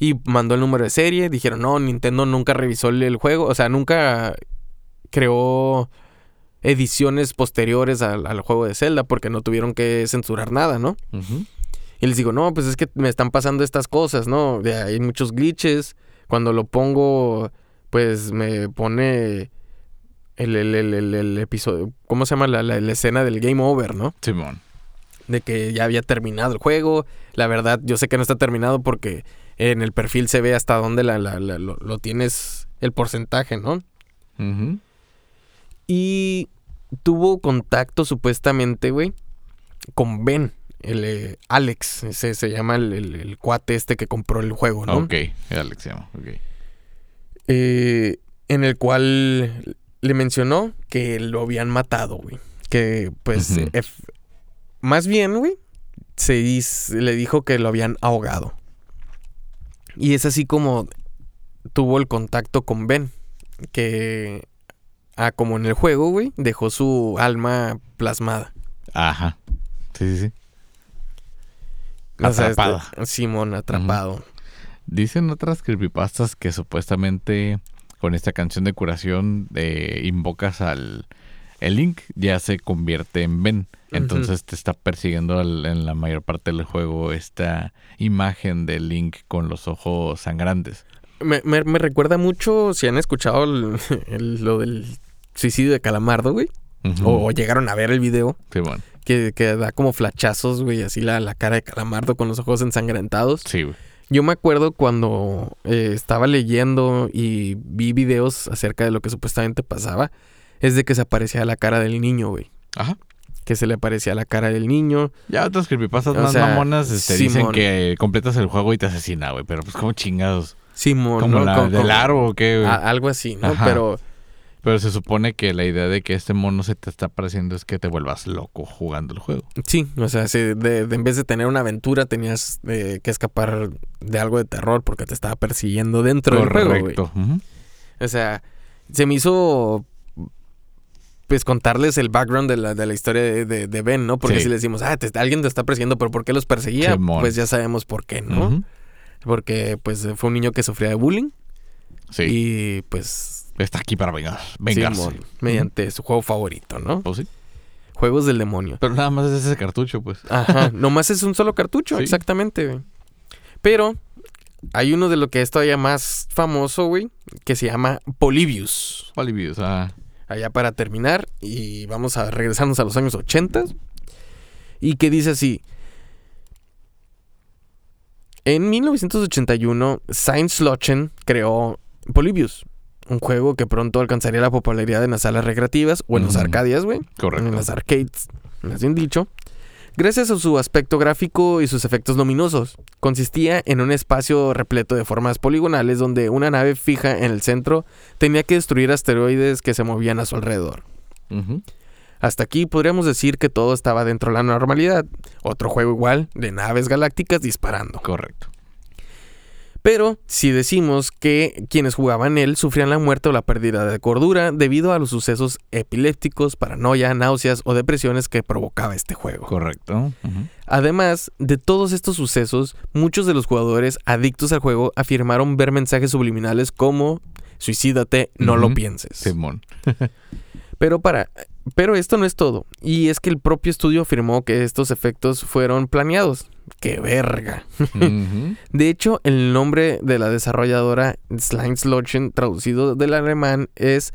Y mandó el número de serie. Dijeron, no, Nintendo nunca revisó el- juego. O sea, nunca creó ediciones posteriores al, al juego de Zelda porque no tuvieron que censurar nada, ¿no? ujú. Y les digo, no, pues es que me están pasando estas cosas, ¿no? De- hay muchos glitches. Cuando lo pongo, pues me pone el, el- el- el- episodio. ¿Cómo se llama? La, la- la escena del game over, ¿no? Simón. De que ya había terminado el juego. La verdad, yo sé que no está terminado porque en el perfil se ve hasta dónde la, lo, lo tienes el porcentaje, ¿no? Y tuvo contacto supuestamente, güey, con Ben, el eh, Alex, ese se llama el, el- el cuate este que compró el juego, ¿no? Ok, Alex se llama. Ok. Eh, en el cual le mencionó que lo habían matado, güey. Que, pues, eh, más bien, güey, se le dijo que lo habían ahogado. Y es así como tuvo el contacto con Ben, que, ah, como en el juego, güey, dejó su alma plasmada. Ajá. Sí, sí, sí. O sea, este- Atrapada. Simón, atrapado. Dicen otras creepypastas que supuestamente con esta canción de curación eh, invocas al... El Link ya se convierte en Ben. Entonces te está persiguiendo al- en la mayor parte del juego esta imagen de Link con los ojos sangrantes. Me, me- me recuerda mucho, si han escuchado el- el- lo del suicidio de Calamardo, güey. O, o llegaron a ver el video. Simón. Que, que da como flachazos, güey, así la, la cara de Calamardo con los ojos ensangrentados. Sí, güey. Yo me acuerdo cuando eh, estaba leyendo y vi videos acerca de lo que supuestamente pasaba. Es de que se aparecía la cara del niño, güey. Ajá. Que se le aparecía la cara del niño. Ya otras creepypastas O más sea, mamonas este, dicen que completas el juego y te asesina, güey. Pero pues como chingados. Simón, Como ¿no? la del aro o qué, güey. a- algo así, ¿no? Ajá. Pero Pero se supone que la idea de que este mono se te está apareciendo es que te vuelvas loco jugando el juego. Sí, o sea, si de, de- en vez de tener una aventura tenías eh, que escapar de algo de terror porque te estaba persiguiendo dentro del juego, güey. Correcto. O sea, se me hizo pues contarles el background de la, de la historia de, de- de Ben, ¿no? Porque Sí. si le decimos, ah, te- alguien te está persiguiendo, pero ¿por qué los perseguía? Pues ya sabemos por qué, ¿no? Porque pues fue un niño que sufría de bullying Sí. y pues Está aquí para vengar, vengarse. Mediante su juego favorito, ¿no? Pues sí. Juegos del demonio. Pero nada más es ese cartucho, pues. Ajá, nomás es un solo cartucho, Sí. exactamente, güey. Pero hay uno de lo que es todavía más famoso, güey, que se llama Polybius. Polybius, ah. Allá para terminar, y vamos a regresarnos a los años 80. Y que dice así. En 1981, Science Lochen creó Polybius, un juego que pronto alcanzaría la popularidad en las salas recreativas o en los arcadias, güey Correcto. en las arcades, más bien dicho, gracias a su aspecto gráfico y sus efectos luminosos. Consistía en un espacio repleto de formas poligonales donde una nave fija en el centro tenía que destruir asteroides que se movían a su alrededor. Hasta aquí podríamos decir que todo estaba dentro de la normalidad. Otro juego igual, de naves galácticas disparando. Correcto. Pero si decimos que quienes jugaban él sufrían la muerte o la pérdida de cordura debido a los sucesos epilépticos, paranoia, náuseas o depresiones que provocaba este juego. Correcto. Además de todos estos sucesos, muchos de los jugadores adictos al juego afirmaron ver mensajes subliminales como suicídate, no lo pienses. Simón. Pero para pero esto no es todo, y es que el propio estudio afirmó que estos efectos fueron planeados. ¡Qué verga! De hecho, el nombre de la desarrolladora Slimeslotchen, traducido del alemán, es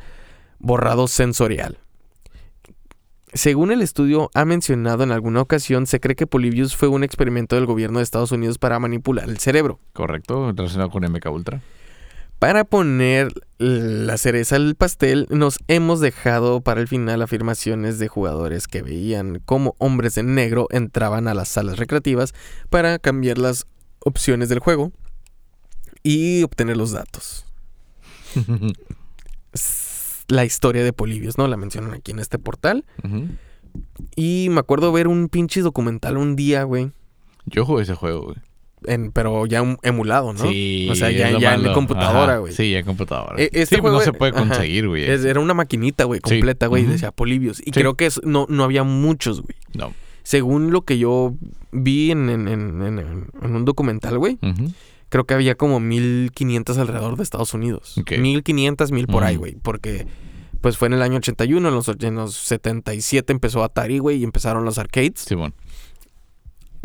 borrado sensorial. Según el estudio ha mencionado en alguna ocasión, se cree que Polybius fue un experimento del gobierno de Estados Unidos para manipular el cerebro. Correcto. Relacionado con MK Ultra. Para poner la cereza al pastel, nos hemos dejado para el final afirmaciones de jugadores que veían cómo hombres en negro entraban a las salas recreativas para cambiar las opciones del juego y obtener los datos. La historia de Polibius, ¿no? La mencionan aquí en este portal. Y me acuerdo ver un pinche documental un día, güey. Yo jugué ese juego, güey. En, pero ya un emulado, ¿no? Sí. O sea, ya, ya en computadora, güey. Sí, ya en computadora. E- este sí, pues no juego- se puede ajá. conseguir, güey. Era una maquinita, güey, Sí. completa, güey, Ujú. decía Polibios. Y Sí. creo que es- no, no había muchos, güey. No. Según lo que yo vi en, un documental, güey, creo que había como 1500 alrededor de Estados Unidos. Ok. 1500, 1000 por ahí, güey. Porque, pues fue en el año 81, en los, en los 77 empezó Atari, güey, y empezaron los arcades. Simón.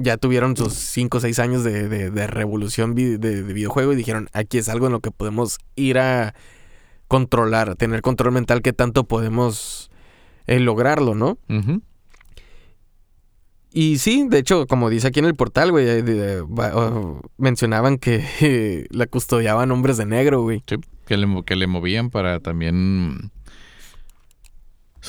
Ya tuvieron sus 5 o 6 años de, de- de revolución de, de videojuego y dijeron, aquí es algo en lo que podemos ir a controlar, tener control mental, que tanto podemos eh, lograrlo, ¿no? Y sí, de hecho, como dice aquí en el portal, güey, oh, mencionaban que eh, la custodiaban hombres de negro, güey. Sí, que le, que le movían para también...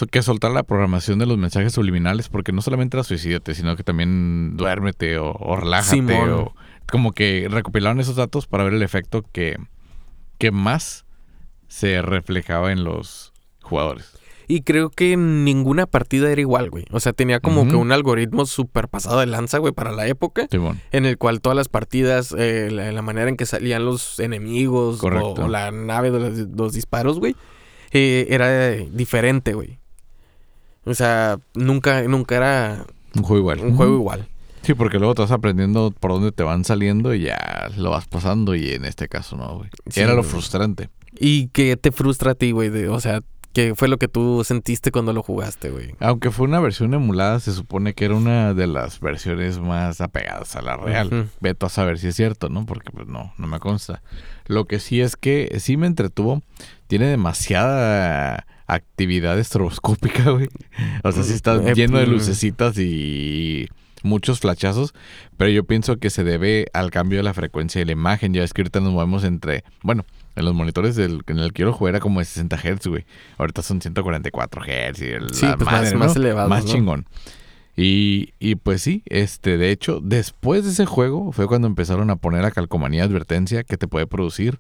que soltar la programación de los mensajes subliminales, porque no solamente era suicídate, sino que también duérmete o, o relájate. Simón. O, como que recopilaron esos datos para ver el efecto que, que más se reflejaba en los jugadores. Y creo que ninguna partida era igual, güey. O sea, tenía como que un algoritmo súper pasado de lanza, güey, para la época. En el cual todas las partidas, eh, la, la manera en que salían los enemigos o, la nave de los, los disparos, güey, eh, era diferente, güey. O sea, nunca, nunca era Un juego igual. un juego igual. Sí, porque luego te vas aprendiendo por dónde te van saliendo y ya lo vas pasando y en este caso no, güey. Sí, Era lo güey. frustrante. ¿Y qué te frustra a ti, güey? de- O sea, ¿qué fue lo que tú sentiste cuando lo jugaste, güey? Aunque fue una versión emulada, se supone que era una de las versiones más apegadas a la real. Ujú. Veto a saber si es cierto, ¿no? Porque pues no, no me consta. Lo que sí es que sí me entretuvo. Tiene demasiada actividad estroboscópica, güey. O sea, sí está Eh, lleno de mm. lucecitas y muchos flachazos. Pero yo pienso que se debe al cambio de la frecuencia de la imagen. Ya es que ahorita nos movemos entre... Bueno, en los monitores del, en el que yo jugué era como de 60 Hz, güey. Ahorita son 144 Hz y el, Sí, la pues, más- madre, más ¿no? elevados, Más ¿no? chingón. Y, y pues sí, este, de hecho, después de ese juego fue cuando empezaron a poner la calcomanía advertencia que te puede producir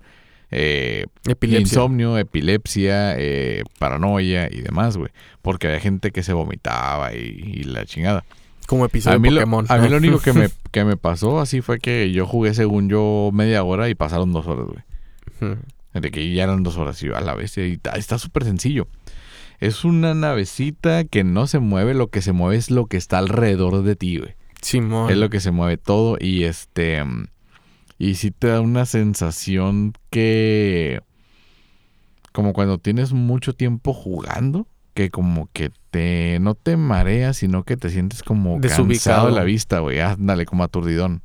eh, Epilepsia. insomnio, epilepsia, eh, paranoia y demás, güey. Porque había gente que se vomitaba y, y la chingada. Como episodio A mí, de lo, Pokémon. a mí lo único que me, que me pasó así fue que yo jugué según yo media hora y pasaron dos horas, güey. De que ya eran dos horas y a la vez. Y está súper sencillo. Es una navecita que no se mueve, lo que se mueve es lo que está alrededor de ti, güey. Simón. Es lo que se mueve todo y este... Y sí te da una sensación que... Como cuando tienes mucho tiempo jugando, que como que te... No te mareas, sino que te sientes como Desubicado. de la vista, güey. Ándale, como aturdidón.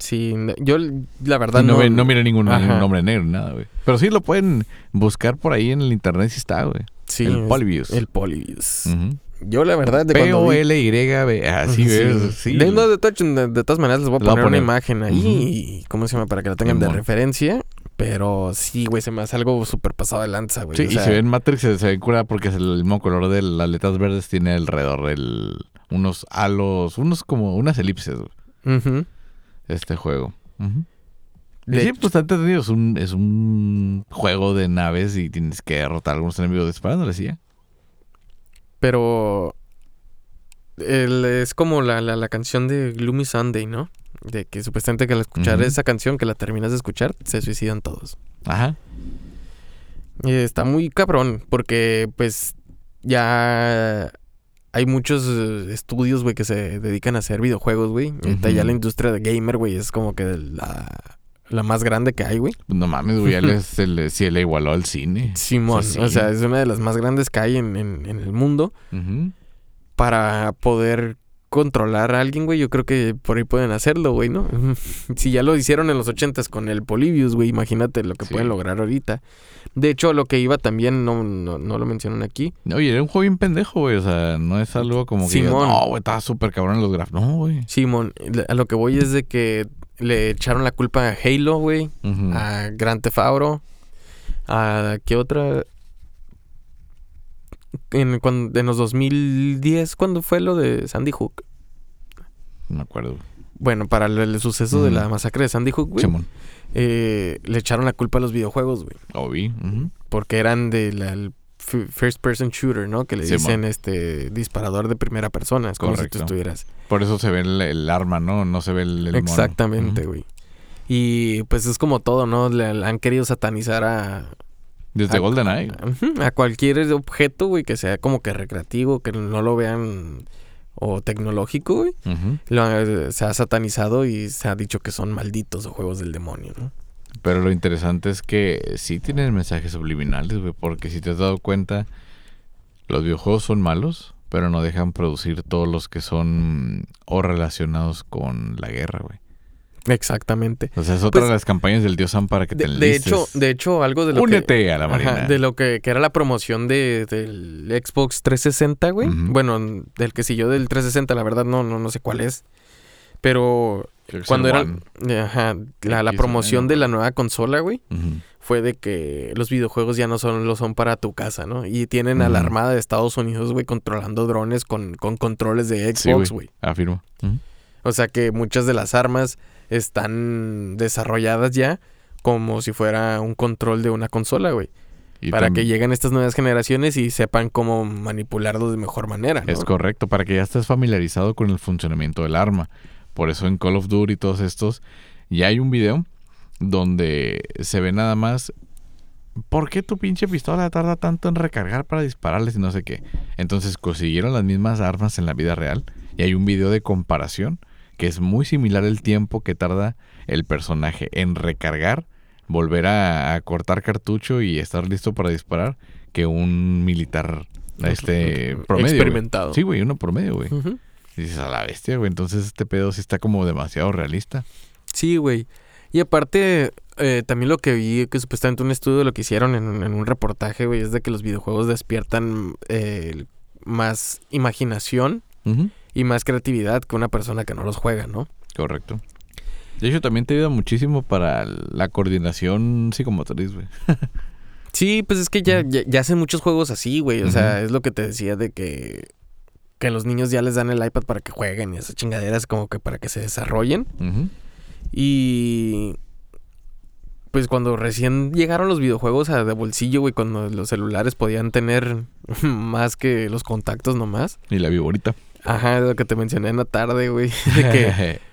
Sí, no- yo la verdad Y no, no... no ningún, nombre negro, nada, güey. Pero sí lo pueden buscar por ahí en el internet si está, güey. Sí, el Polybius. El Polybius. Ujú. Yo la verdad de cuando vi- P-O-L-Y-B. Así Sí. ves. Sí. De, no, de, todas- de- de todas maneras les voy a Les voy a poner, una imagen ahí y cómo se llama para que la tengan de referencia. Pero sí, güey, se me hace algo súper pasado de lanza, güey. Sí, o y se ve en Matrix, se, se ve curada porque es el mismo color de las letras verdes tiene alrededor el, unos halos, unos como unas elipses, güey, ujú. este juego. Y De sí, pues está entretenido. Es un, es un juego de naves y tienes que derrotar a algunos enemigos disparándoles, ¿sí? Pero el- es como la, la, la canción de Gloomy Sunday, ¿no? De que supuestamente que al escuchar esa canción, que la terminas de escuchar, se suicidan todos. Ajá. Y está muy cabrón, porque pues ya hay muchos estudios, güey, que se dedican a hacer videojuegos, güey. Ahorita Ujú. ya la industria de gamer, güey, es como que la, la más grande que hay, güey. No mames, güey, le, se le, igualó al cine. Simón, Sí, sí. o sea, es una de las más grandes que hay en, en- en el mundo. Para poder controlar a alguien, güey, yo creo que por ahí pueden hacerlo, güey, ¿no? si ya lo hicieron en los ochentas con el Polybius, güey, imagínate lo que Sí. pueden lograr ahorita. De hecho, lo que iba también, no, no, no lo mencionan aquí, Oye, era un juego bien pendejo, güey. O sea, no es algo como que. digas, Simón. No, güey, estaba súper cabrón en los gráficos. No, güey. Simón, a lo que voy es de que le echaron la culpa a Halo, güey, a Grand Theft Auto, a qué otra en, cuan- en los 2010 ¿cuándo fue lo de Sandy Hook? No me acuerdo. Bueno, para el, el suceso de la masacre de Sandy Hook, güey, eh, le echaron la culpa a los videojuegos, güey, Lo vi. porque eran de la- el first person shooter, ¿no? Que le dicen este disparador de primera persona. Es como si tú estuvieras. Por eso se ve el, el arma, ¿no? No se ve el, el. Exactamente, güey. Y pues es como todo, ¿no? Le, le han querido satanizar a, Desde a- GoldenEye. A cualquier objeto, güey, que sea como que recreativo, que no lo vean o tecnológico, güey. Lo ha- se ha satanizado y se ha dicho que son malditos o juegos del demonio, ¿no? Pero lo interesante es que sí tienen mensajes subliminales, güey. Porque si te has dado cuenta, los videojuegos son malos, pero no dejan producir todos los que son o relacionados con la guerra, güey. Exactamente. O sea, es otra Pues, de las campañas del Dios Sam para que te De, de hecho, de hecho, algo de lo que... Únete a la Ajá, marina. de lo que, que era la promoción de, del Xbox 360, güey. Bueno, del que siguió del 360, la verdad no, no, no sé cuál es. Pero Cuando era ajá, la, promoción de la nueva consola, güey, fue de que los videojuegos ya no son, lo son para tu casa, ¿no? Y tienen a la. Armada de Estados Unidos, güey, controlando drones con, con controles de Xbox, güey. güey. Afirmo. Ujú. O sea que muchas de las armas están desarrolladas ya como si fuera un control de una consola, güey. Y para que lleguen estas nuevas generaciones y sepan cómo manipularlo de mejor manera, ¿no? Es correcto, para que ya estés familiarizado con el funcionamiento del arma. Por eso en Call of Duty y todos estos, ya hay un video donde se ve nada más. ¿Por qué tu pinche pistola tarda tanto en recargar para dispararles y no sé qué? Entonces consiguieron las mismas armas en la vida real y hay un video de comparación que es muy similar el tiempo que tarda el personaje en recargar, volver a, a cortar cartucho y estar listo para disparar que un militar este promedio. Experimentado. Sí, güey, uno promedio, güey. Y dices, a la bestia, güey. Entonces este pedo sí está como demasiado realista. Sí, güey. Y aparte, eh, también lo que vi, que supuestamente un estudio lo que hicieron en, en un reportaje, güey, es de que los videojuegos despiertan eh, más imaginación y más creatividad que una persona que no los juega, ¿no? Correcto. De hecho, también te ayuda muchísimo para la coordinación psicomotriz, güey. Sí, pues es que ya, ya, ya hacen muchos juegos así, güey. O sea, es lo que te decía de que, que los niños ya les dan el iPad para que jueguen y esas chingaderas como que para que se desarrollen. Y pues cuando recién llegaron los videojuegos a de bolsillo, güey, cuando los celulares podían tener más que los contactos nomás. Y la viborita. Ajá, lo que te mencioné en la tarde, güey, de que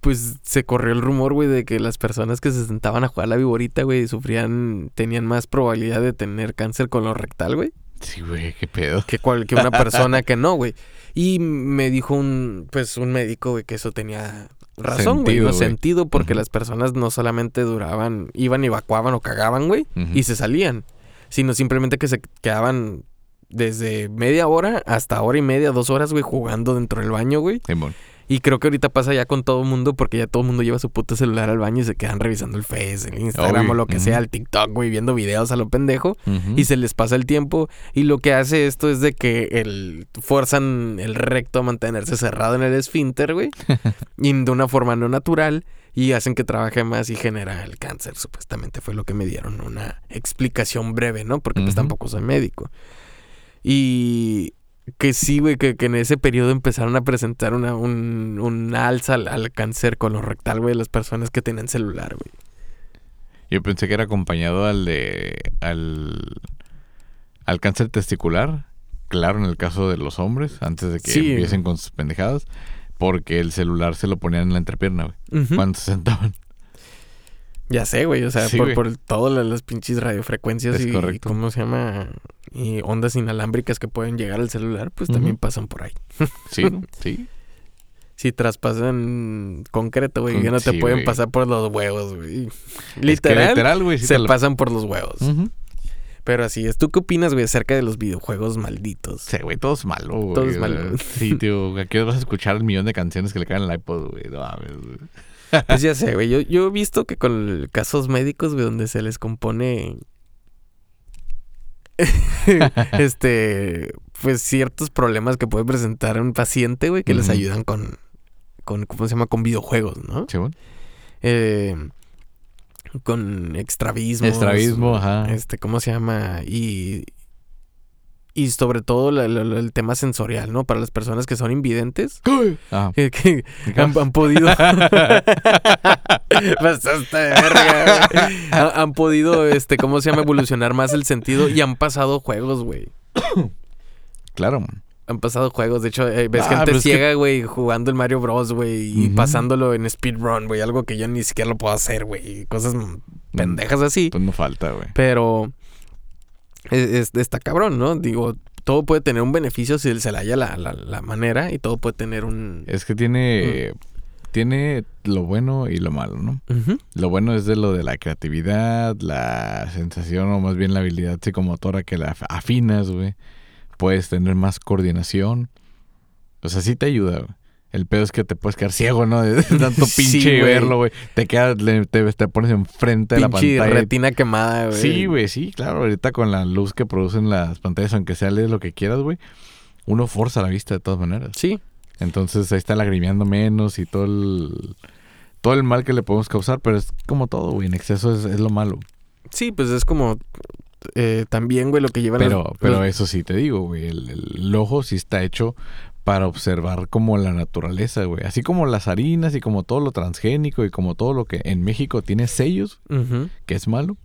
pues se corrió el rumor, güey, de que las personas que se sentaban a jugar la viborita, güey, sufrían, tenían más probabilidad de tener cáncer colorectal, güey, sí, güey, qué pedo. que, cual, que una persona que no, güey. Y me dijo un, pues, un médico, güey, que eso tenía razón, güey, no güey. sentido, porque las personas no solamente duraban, iban y evacuaban o cagaban, güey, y se salían, sino simplemente que se quedaban desde media hora hasta hora y media, dos horas, güey, jugando dentro del baño, güey. Y creo que ahorita pasa ya con todo el mundo porque ya todo el mundo lleva su puto celular al baño y se quedan revisando el Face, el Instagram Obvio. o lo que sea, el TikTok, güey, viendo videos a lo pendejo. Y se les pasa el tiempo. Y lo que hace esto es de que el, fuerzan el recto a mantenerse cerrado en el esfínter, güey. y de una forma no natural. Y hacen que trabaje más y genera el cáncer, supuestamente. Fue lo que me dieron. Una explicación breve, ¿no? Porque pues tampoco soy médico. Y que sí, güey, que, que en ese periodo empezaron a presentar una, un, un alza al, al cáncer colorectal, güey, de las personas que tenían celular, güey. Yo pensé que era acompañado al de. al. al cáncer testicular. Claro, en el caso de los hombres, antes de que Sí. empiecen con sus pendejadas. Porque el celular se lo ponían en la entrepierna, güey. Cuando se sentaban. Ya sé, güey, o sea, Sí, por, güey. por todas las, pinches radiofrecuencias Es y, correcto. ¿cómo se llama? Y ondas inalámbricas que pueden llegar al celular, pues también pasan por ahí. Sí. Sí. Si traspasan concreto, güey, ya no te pueden güey. pasar por los huevos, güey. Es que Literal, literal, güey. sí se lo- pasan por los huevos. Pero así es. ¿Tú qué opinas, güey, acerca de los videojuegos malditos? Sí, güey, todo es malo, güey. Todo es malo. Sí, tío. Aquí vas a escuchar el millón de canciones que le caen al iPod, güey. No mames, güey. Pues ya sé, güey. Yo, yo he visto que con casos médicos, güey, donde se les compone. este. Pues ciertos problemas que puede presentar un paciente, güey, que les ayudan con. con ¿Cómo se llama? Con videojuegos, ¿no? Sí, bueno. Eh, con extravismo. Estrabismo, ajá. Este, ¿cómo se llama? Y. y sobre todo la- la- la- el tema sensorial, ¿no? Para las personas que son invidentes, Ah, que, que han, han podido... De verga. Han, han podido, este, ¿cómo se llama? Evolucionar más el sentido y han pasado juegos, güey. claro, man. Han pasado juegos, de hecho, eh, ves Ah, gente que- ciega, güey, jugando el Mario Bros, güey, y pasándolo en speedrun, güey, algo que yo ni siquiera lo puedo hacer, güey, cosas mm, pendejas así. Pues no falta, güey. Pero es- es- está cabrón, ¿no? Digo, todo puede tener un beneficio si se le haya la, la- la manera y todo puede tener un... Es que tiene, tiene lo bueno y lo malo, ¿no? Lo bueno es de lo de la creatividad, la sensación o más bien la habilidad psicomotora que la af- afinas, güey. Puedes tener más coordinación. O sea, sí te ayuda, güey. El pedo es que te puedes quedar ciego, ¿no? De tanto pinche verlo, güey. Te quedas, le- te, te pones enfrente de la pantalla. retina quemada, güey. Sí, güey, sí, claro. Ahorita con la luz que producen las pantallas, aunque sea lees lo que quieras, güey, uno forza la vista de todas maneras. Sí, Entonces ahí está lagrimeando menos y todo el, todo el mal que le podemos causar, pero es como todo, güey, en exceso es, es lo malo. sí, pues es como... eh, también, güey, lo que lleva Pero, los- pero los- eso sí te digo, güey, el, el ojo sí está hecho para observar como la naturaleza, güey. Así como las harinas y como todo lo transgénico y como todo lo que en México tiene sellos, que es malo,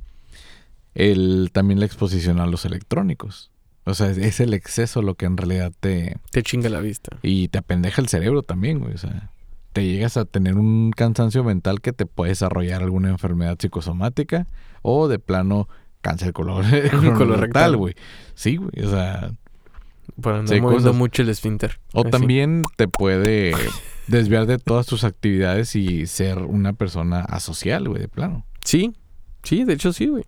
el, también la exposición a los electrónicos. O sea, es, es el exceso lo que en realidad te... Te chinga la vista. Y te apendeja el cerebro también, güey. O sea, te llegas a tener un cansancio mental que te puede desarrollar alguna enfermedad psicosomática o de plano cáncer color, Colorectal. güey. Sí, güey. O sea, Sí, moviendo cosas. mucho el esfínter. o Así. también te puede desviar de todas tus actividades y ser una persona asocial, güey, de plano. Sí, sí, de hecho sí, güey.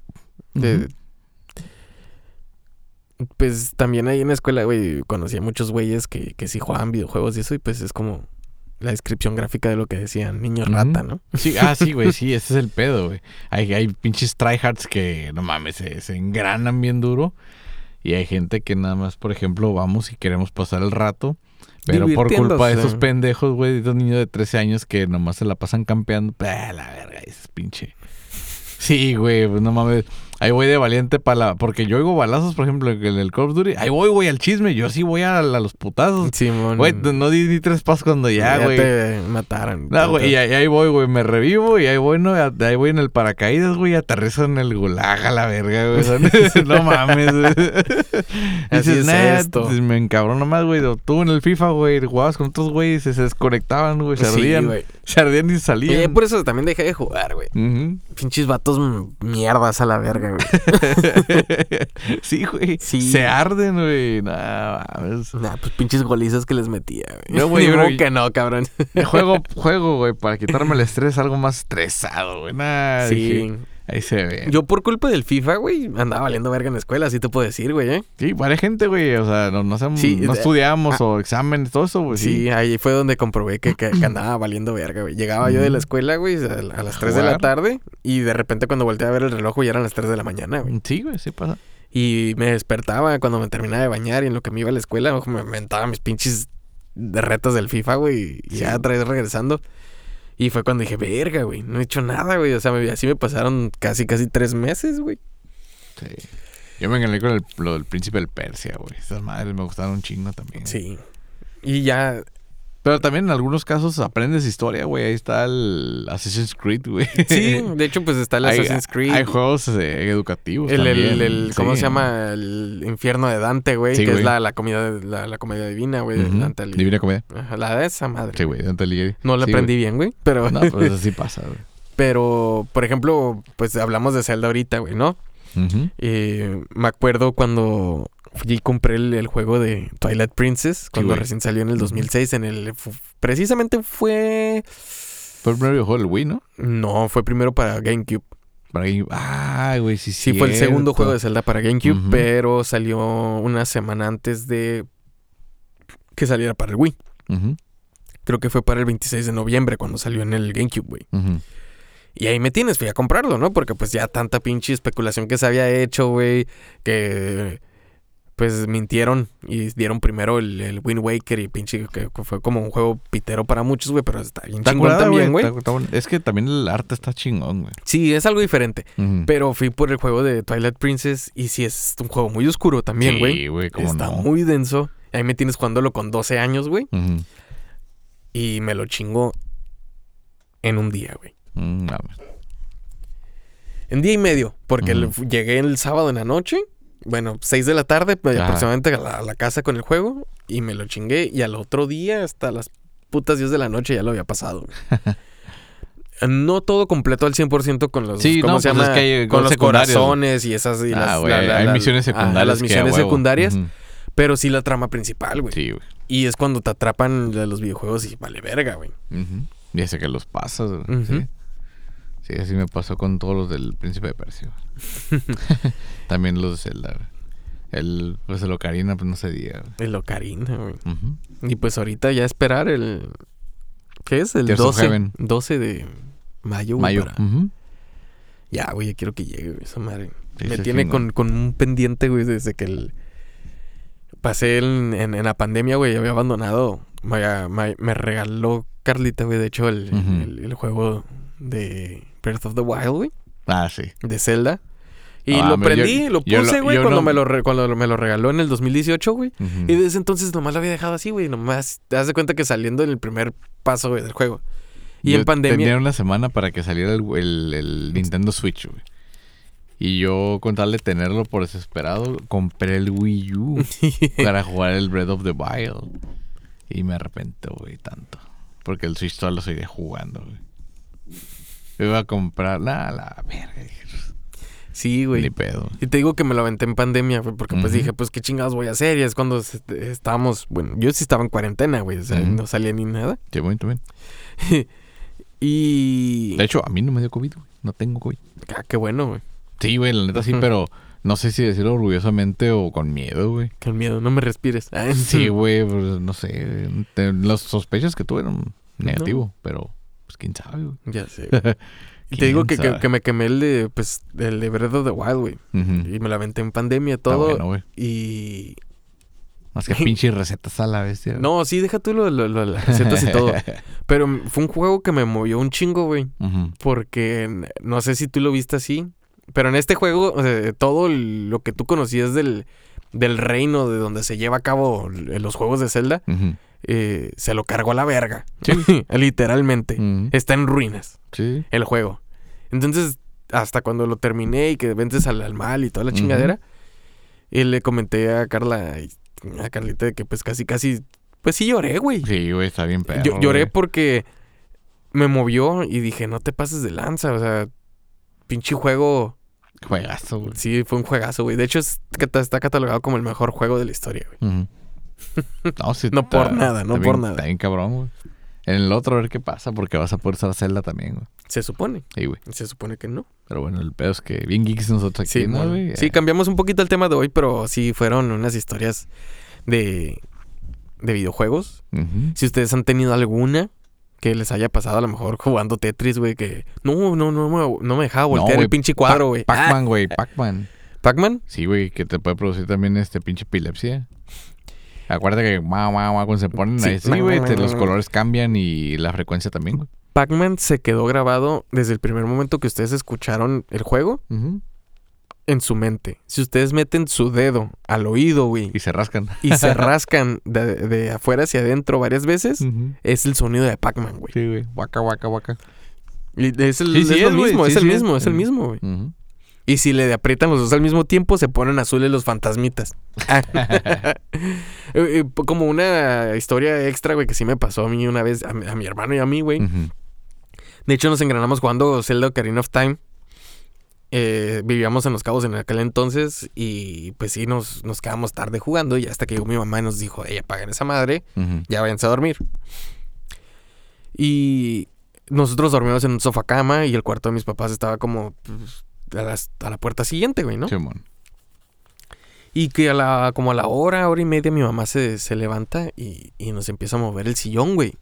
Pues también ahí en la escuela, güey, conocí a muchos güeyes que, que sí jugaban videojuegos y eso, y pues es como la descripción gráfica de lo que decían, niño rata, ¿no? Sí, ah, sí, güey, sí, ese es el pedo, güey. Hay, hay pinches tryhards que, no mames, se, se engranan bien duro. Y hay gente que nada más, por ejemplo, vamos y queremos pasar el rato. Pero por culpa de esos pendejos, güey, de esos niños de 13 años que nomás se la pasan campeando. ¡Ah, la verga! Es pinche. Sí, güey, pues no mames. Ahí voy de valiente para la... Porque yo oigo balazos, por ejemplo, en el Call of Duty. Ahí voy, güey, al chisme. Yo sí voy a, a los putazos. Simón. Güey, no di ni tres pasos cuando ya, güey. te mataron. No, güey, y ahí, voy, güey, me revivo y ahí voy, no, ahí voy en el paracaídas, güey, aterrizo en el gulag a la verga, güey. No mames, güey. Dices, es "Nah, esto". Me encabronó más, güey. Tú en el FIFA, güey, jugabas con otros güeyes, se, se desconectaban, güey, se Sí, ardían. se ardían y Y salían. por eso también dejé de jugar, güey. Ujú. Pinches vatos mierdas a la verga, güey. sí, güey. Sí. Se arden, güey. Nah, mames. nah, pues pinches golizas que les metía, güey. No, güey, creo- que no, cabrón. Juego, juego, güey, para quitarme el estrés, algo más estresado, güey. Nah, Sí. dije, ahí se ve. Yo por culpa del FIFA, güey, andaba valiendo verga en la escuela, así te puedo decir, güey, ¿eh? Sí, varias gente, güey. O sea, no, no, Sí, no de- estudiamos o exámenes, todo eso, güey. Sí, Sí. ahí fue donde comprobé que, que- que andaba valiendo verga, güey. Llegaba yo de la escuela, güey, a, a las 3 de la tarde y de repente cuando volteé a ver el reloj, güey, eran las 3 de la mañana, güey. Sí, güey, sí pasa. Y me despertaba cuando me terminaba de bañar y en lo que me iba a la escuela, ojo, me inventaba mis pinches de retas del FIFA, güey, y Sí. ya otra vez regresando. Y fue cuando dije, verga, güey, no he hecho nada, güey. O sea, me- así me pasaron casi, casi tres meses, güey. Sí. Yo me engañé con el, lo del príncipe del Persia, güey. Esas madres me gustaron un chingo también. Sí. Y ya, Pero también en algunos casos aprendes historia, güey. Ahí está el Assassin's Creed, güey. sí, de hecho, pues está el Assassin's Creed. Hay juegos eh, educativos El, el, también. el- ¿cómo Sí. se llama? El infierno de Dante, güey. Sí, que güey. es la, la, comida, la, la comedia divina, güey. Dante Alighieri. Divina Comedia. Ajá, La de esa madre. Sí, güey, Dante Alighieri. No la Sí, aprendí bien, güey. Pero. No, pero eso sí pasa, güey. pero, por ejemplo, pues hablamos de Zelda ahorita, güey, ¿no? Eh, me acuerdo cuando y compré el, el juego de Twilight Princess, cuando recién salió en el 2006, en el... precisamente fue... Fue el primer videojuego del Wii, ¿no? No, fue primero para GameCube. Para ahí. Ah, güey, sí, Sí, fue el segundo juego de Zelda para GameCube, pero salió una semana antes de que saliera para el Wii. Creo que fue para el 26 de noviembre cuando salió en el GameCube, güey. Y ahí me tienes, fui a comprarlo, ¿no? Porque pues ya tanta pinche especulación que se había hecho, güey, que pues mintieron y dieron primero el, el Wind Waker y pinche que fue como un juego pitero para muchos, güey, pero está bien Está chingón curada, también, güey. Es que también el arte está chingón, güey. Sí, es algo diferente. Pero fui por el juego de Twilight Princess y sí es un juego muy oscuro también, güey. Sí, güey, Está no. muy denso. Ahí me tienes jugándolo con 12 años, güey. Y me lo chingo en un día, güey. Mm. En día y medio. Porque llegué el sábado en la noche. Bueno, 6 de la tarde, pues, Ajá. aproximadamente a la, a la casa con el juego. Y me lo chingué. Y al otro día, hasta las putas 10 de la noche, ya lo había pasado. no todo completo al 100% con los, Sí, ¿cómo no, se pues llama? es que hay con los corazones y esas. Y Ah, las, güey, la- la- hay misiones secundarias. las que a misiones secundarias. Pero sí la trama principal, güey. Sí, güey. Y es cuando te atrapan de los videojuegos y vale verga, güey. Ujú. Ya sé que los pasas, güey. Sí. Sí, así me pasó con todos los del Príncipe de Persia. También los de Zelda, güey. El, pues el Ocarina, pues no se diga. El Ocarina, güey. Y pues ahorita ya esperar el... ¿Qué es? El Tears of 12, Heaven. 12 de mayo. Mayo. para-. Ya, güey, ya quiero que llegue, güey, esa madre. Sí, Me tiene con, con un pendiente, güey, desde que el... pasé en, en- en la pandemia, güey, había abandonado. Me, me- me regaló Carlita, güey, de hecho, el- el juego de Breath of the Wild, güey, Ah, sí. de Zelda. Y Ah, lo prendí, lo yo lo- puse, güey, cuando, no- me lo re- cuando me lo regaló en el 2018, güey. Ujú. Y desde entonces nomás lo había dejado así, güey. Nomás te das de cuenta que saliendo en el primer paso, güey, del juego. Y Yo en pandemia. Tenía una semana para que saliera el, el- el Nintendo Switch, güey. Y yo, con tal de tenerlo por desesperado, compré el Wii U para jugar el Breath of the Wild. Y me arrepiento, güey, tanto. Porque el Switch todavía lo seguiré jugando, güey. Yo iba a comprar... Nada, la verga. sí, Ni güey. pedo. Y te digo que me lo aventé en pandemia, güey, porque pues dije, pues qué chingados voy a hacer. Y es cuando estábamos, bueno, yo sí estaba en cuarentena, güey, o sea, no salía ni nada. Sí, muy bien. Y. De hecho, a mí no me dio COVID, güey. No tengo COVID. Ah, qué bueno, güey. Sí, güey, la neta sí, pero no sé si decirlo orgullosamente o con miedo, güey. Qué miedo, no me respires. Sí, güey, pues, no sé. Los sospechas que tuve eran negativo, pero pues quién sabe, güey. Ya sé. te digo que, ¿Quién que, me quemé el de, pues, el de Breath of the Wild, güey. Y me lo aventé en pandemia, Está todo. bueno, güey. y. Más que pinche recetas a la bestia. No, sí, deja tú lo, lo- lo- las recetas y todo. Pero fue un juego que me movió un chingo, güey. Porque no sé si tú lo viste así. Pero en este juego, o sea, todo lo que tú conocías del, del reino de donde se lleva a cabo los juegos de Zelda, Ujú. Eh, se lo cargó a la verga. Sí. Literalmente. Está en ruinas Sí. el juego. Entonces, hasta cuando lo terminé y que vences al, al mal y toda la chingadera, y le comenté a Carla, y a Carlita, que pues casi, casi, pues sí lloré, güey. Sí, güey, está bien perro. Yo- lloré güey. porque me movió y dije, no te pases de lanza, o sea, pinche juego. Juegazo, güey. Sí, fue un juegazo, güey. De hecho, es- está catalogado como el mejor juego de la historia, güey. Ujú. No, sí, No por nada, no por bien- nada. Está bien cabrón, güey. En el otro a ver qué pasa, porque vas a poder usar Zelda también, güey. Se supone. Sí, güey. Se supone que no. Pero bueno, el pedo es que bien geeks nosotros aquí, Sí, ¿no, mon. güey? sí, cambiamos un poquito el tema de hoy, pero sí fueron unas historias de, de videojuegos. Si ustedes han tenido alguna que les haya pasado a lo mejor jugando Tetris, güey, que no, no, no, me- no me dejaba voltear güey, el pinche cuadro, güey. Pa- Ah, Pac-Man, güey, Pac-Man. ¿Pac-Man? Sí, güey, que te puede producir también este pinche epilepsia. Acuérdate que guau, guau, guau, cuando se ponen ahí, sí, güey, te- los colores cambian y la frecuencia también, güey. Pac-Man se quedó grabado desde el primer momento que ustedes escucharon el juego en su mente. Si ustedes meten su dedo al oído, güey, Y se rascan. y se rascan de, de afuera hacia adentro varias veces, es el sonido de Pac-Man, güey. Sí, güey. Waka, waka, waka. Y es el, Sí, sí es lo es, güey. mismo, Sí, es el mismo, es el mismo, güey. Y si le aprietan los dos al mismo tiempo, se ponen azules los fantasmitas. Eh, eh, Como una historia extra, güey, que sí me pasó a mí una vez, a mi, a mi hermano y a mí, güey. De hecho, nos engranamos jugando Zelda Ocarina of Time. Eh, vivíamos en Los Cabos en aquel entonces y pues sí, nos, nos quedamos tarde jugando y hasta que llegó mi mamá y nos dijo, ella apaguen esa madre, ya váyanse a dormir. Y nosotros dormimos en un sofá cama y el cuarto de mis papás estaba como pues, a, las- a la puerta siguiente, güey, ¿no? Simón. Y que a la, como a la hora, hora y media, mi mamá se, se levanta y, y nos empieza a mover el sillón, güey.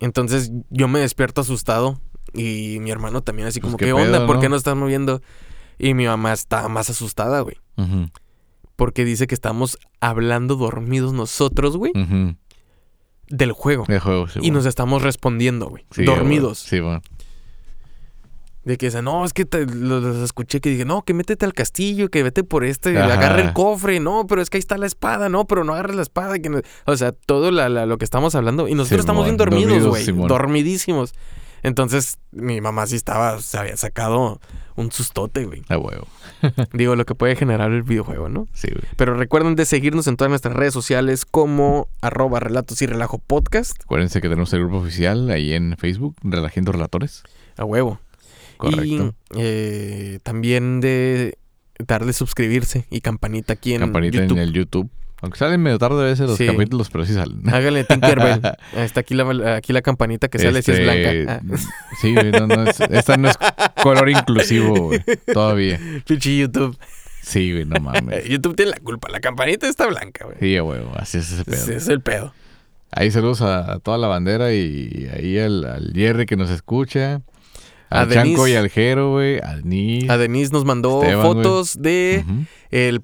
Entonces yo me despierto asustado y mi hermano también así Pues, como, ¿qué ¿qué, onda? ¿Por qué no? estás moviendo? Y mi mamá está más asustada, güey. Porque dice que estamos hablando dormidos nosotros, güey, del juego. De juego, sí, y bueno. nos estamos respondiendo, güey. Sí, dormidos. Sí, bueno. De que dicen, no, es que te- lo- los escuché que dije, no, que métete al castillo, que vete por este, agarra el cofre, no, pero es que ahí está la espada, no, pero no agarres la espada. Que no-". O sea, todo la- la- lo que estamos hablando. Y nosotros estamos bien Simón, dormidos, güey. Simón. Dormidísimos. Entonces, mi mamá sí estaba, se había sacado un sustote, güey. De huevo. Digo, lo que puede generar el videojuego, ¿no? Sí, güey. Pero recuerden de seguirnos en todas nuestras redes sociales como arroba relatos y relajo podcast. Acuérdense que tenemos el grupo oficial ahí en Facebook, Relajiendo Relatores. A huevo. Correcto. Y eh, también de darle suscribirse y campanita aquí en Campanita YouTube. en el YouTube. Aunque salen medio tarde a veces los Sí. capítulos, pero sí salen. Háganle Tinkerbell. Está aquí la, aquí la campanita que sale si es Este, blanca. Ah, Sí, güey, no, no es- esta no es color inclusivo, güey. Todavía. pinche YouTube. Sí, güey, no mames. YouTube tiene la culpa. La campanita está blanca, güey. Sí, huevo, así es ese pedo. Ese es el pedo. Ahí saludos a, a toda la bandera y ahí al, al Jerry que nos escucha. A Al Chanco Denise. y al Jero, güey. Al Nis. A Denise nos mandó Esteban, fotos de Ujú. el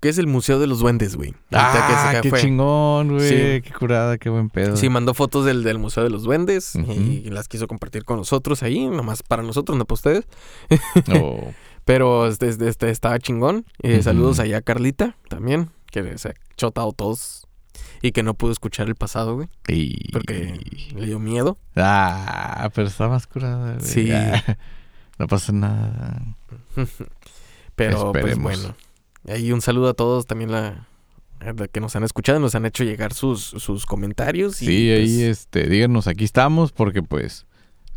que es el Museo de los Duendes, güey. Que Ah, qué fue. chingón, güey. Sí. Qué curada, qué buen pedo. Sí, mandó fotos del, del Museo de los Duendes y las quiso compartir con nosotros ahí, nomás para nosotros, no para ustedes. Oh, Pero este, este- este estaba chingón. Eh. Saludos allá a Carlita también, que se ha chotado todos y que no pudo escuchar el pasado, güey, y- porque le dio miedo. Ah, pero está más curada, güey. Sí. Ah, no pasa nada. Pero pues bueno. Ahí un saludo a todos también la, que nos han escuchado, nos han hecho llegar sus, sus comentarios. Y, Sí, ahí pues, este, díganos, aquí estamos, porque pues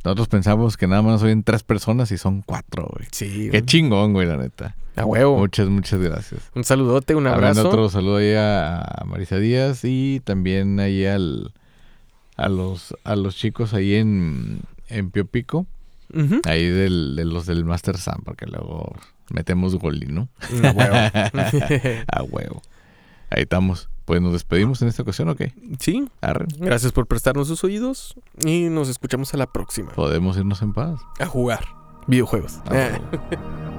nosotros pensamos que nada más oyen tres personas y son cuatro, güey. Sí, Qué chingón, güey, la neta. a huevo. Muchas, muchas gracias. Un saludote, un Hablando abrazo. otro saludo ahí a, Marisa Díaz y también ahí al a los a los chicos ahí en, en Pio Pico, Ujú. ahí del, de los del Master Sam, porque luego metemos gol, ¿no? A huevo. A huevo. Ahí estamos. Pues nos despedimos en esta ocasión, ¿o qué? sí, Arre. gracias por prestarnos sus oídos y nos escuchamos a la próxima. Podemos irnos en paz. A jugar videojuegos. A huevo.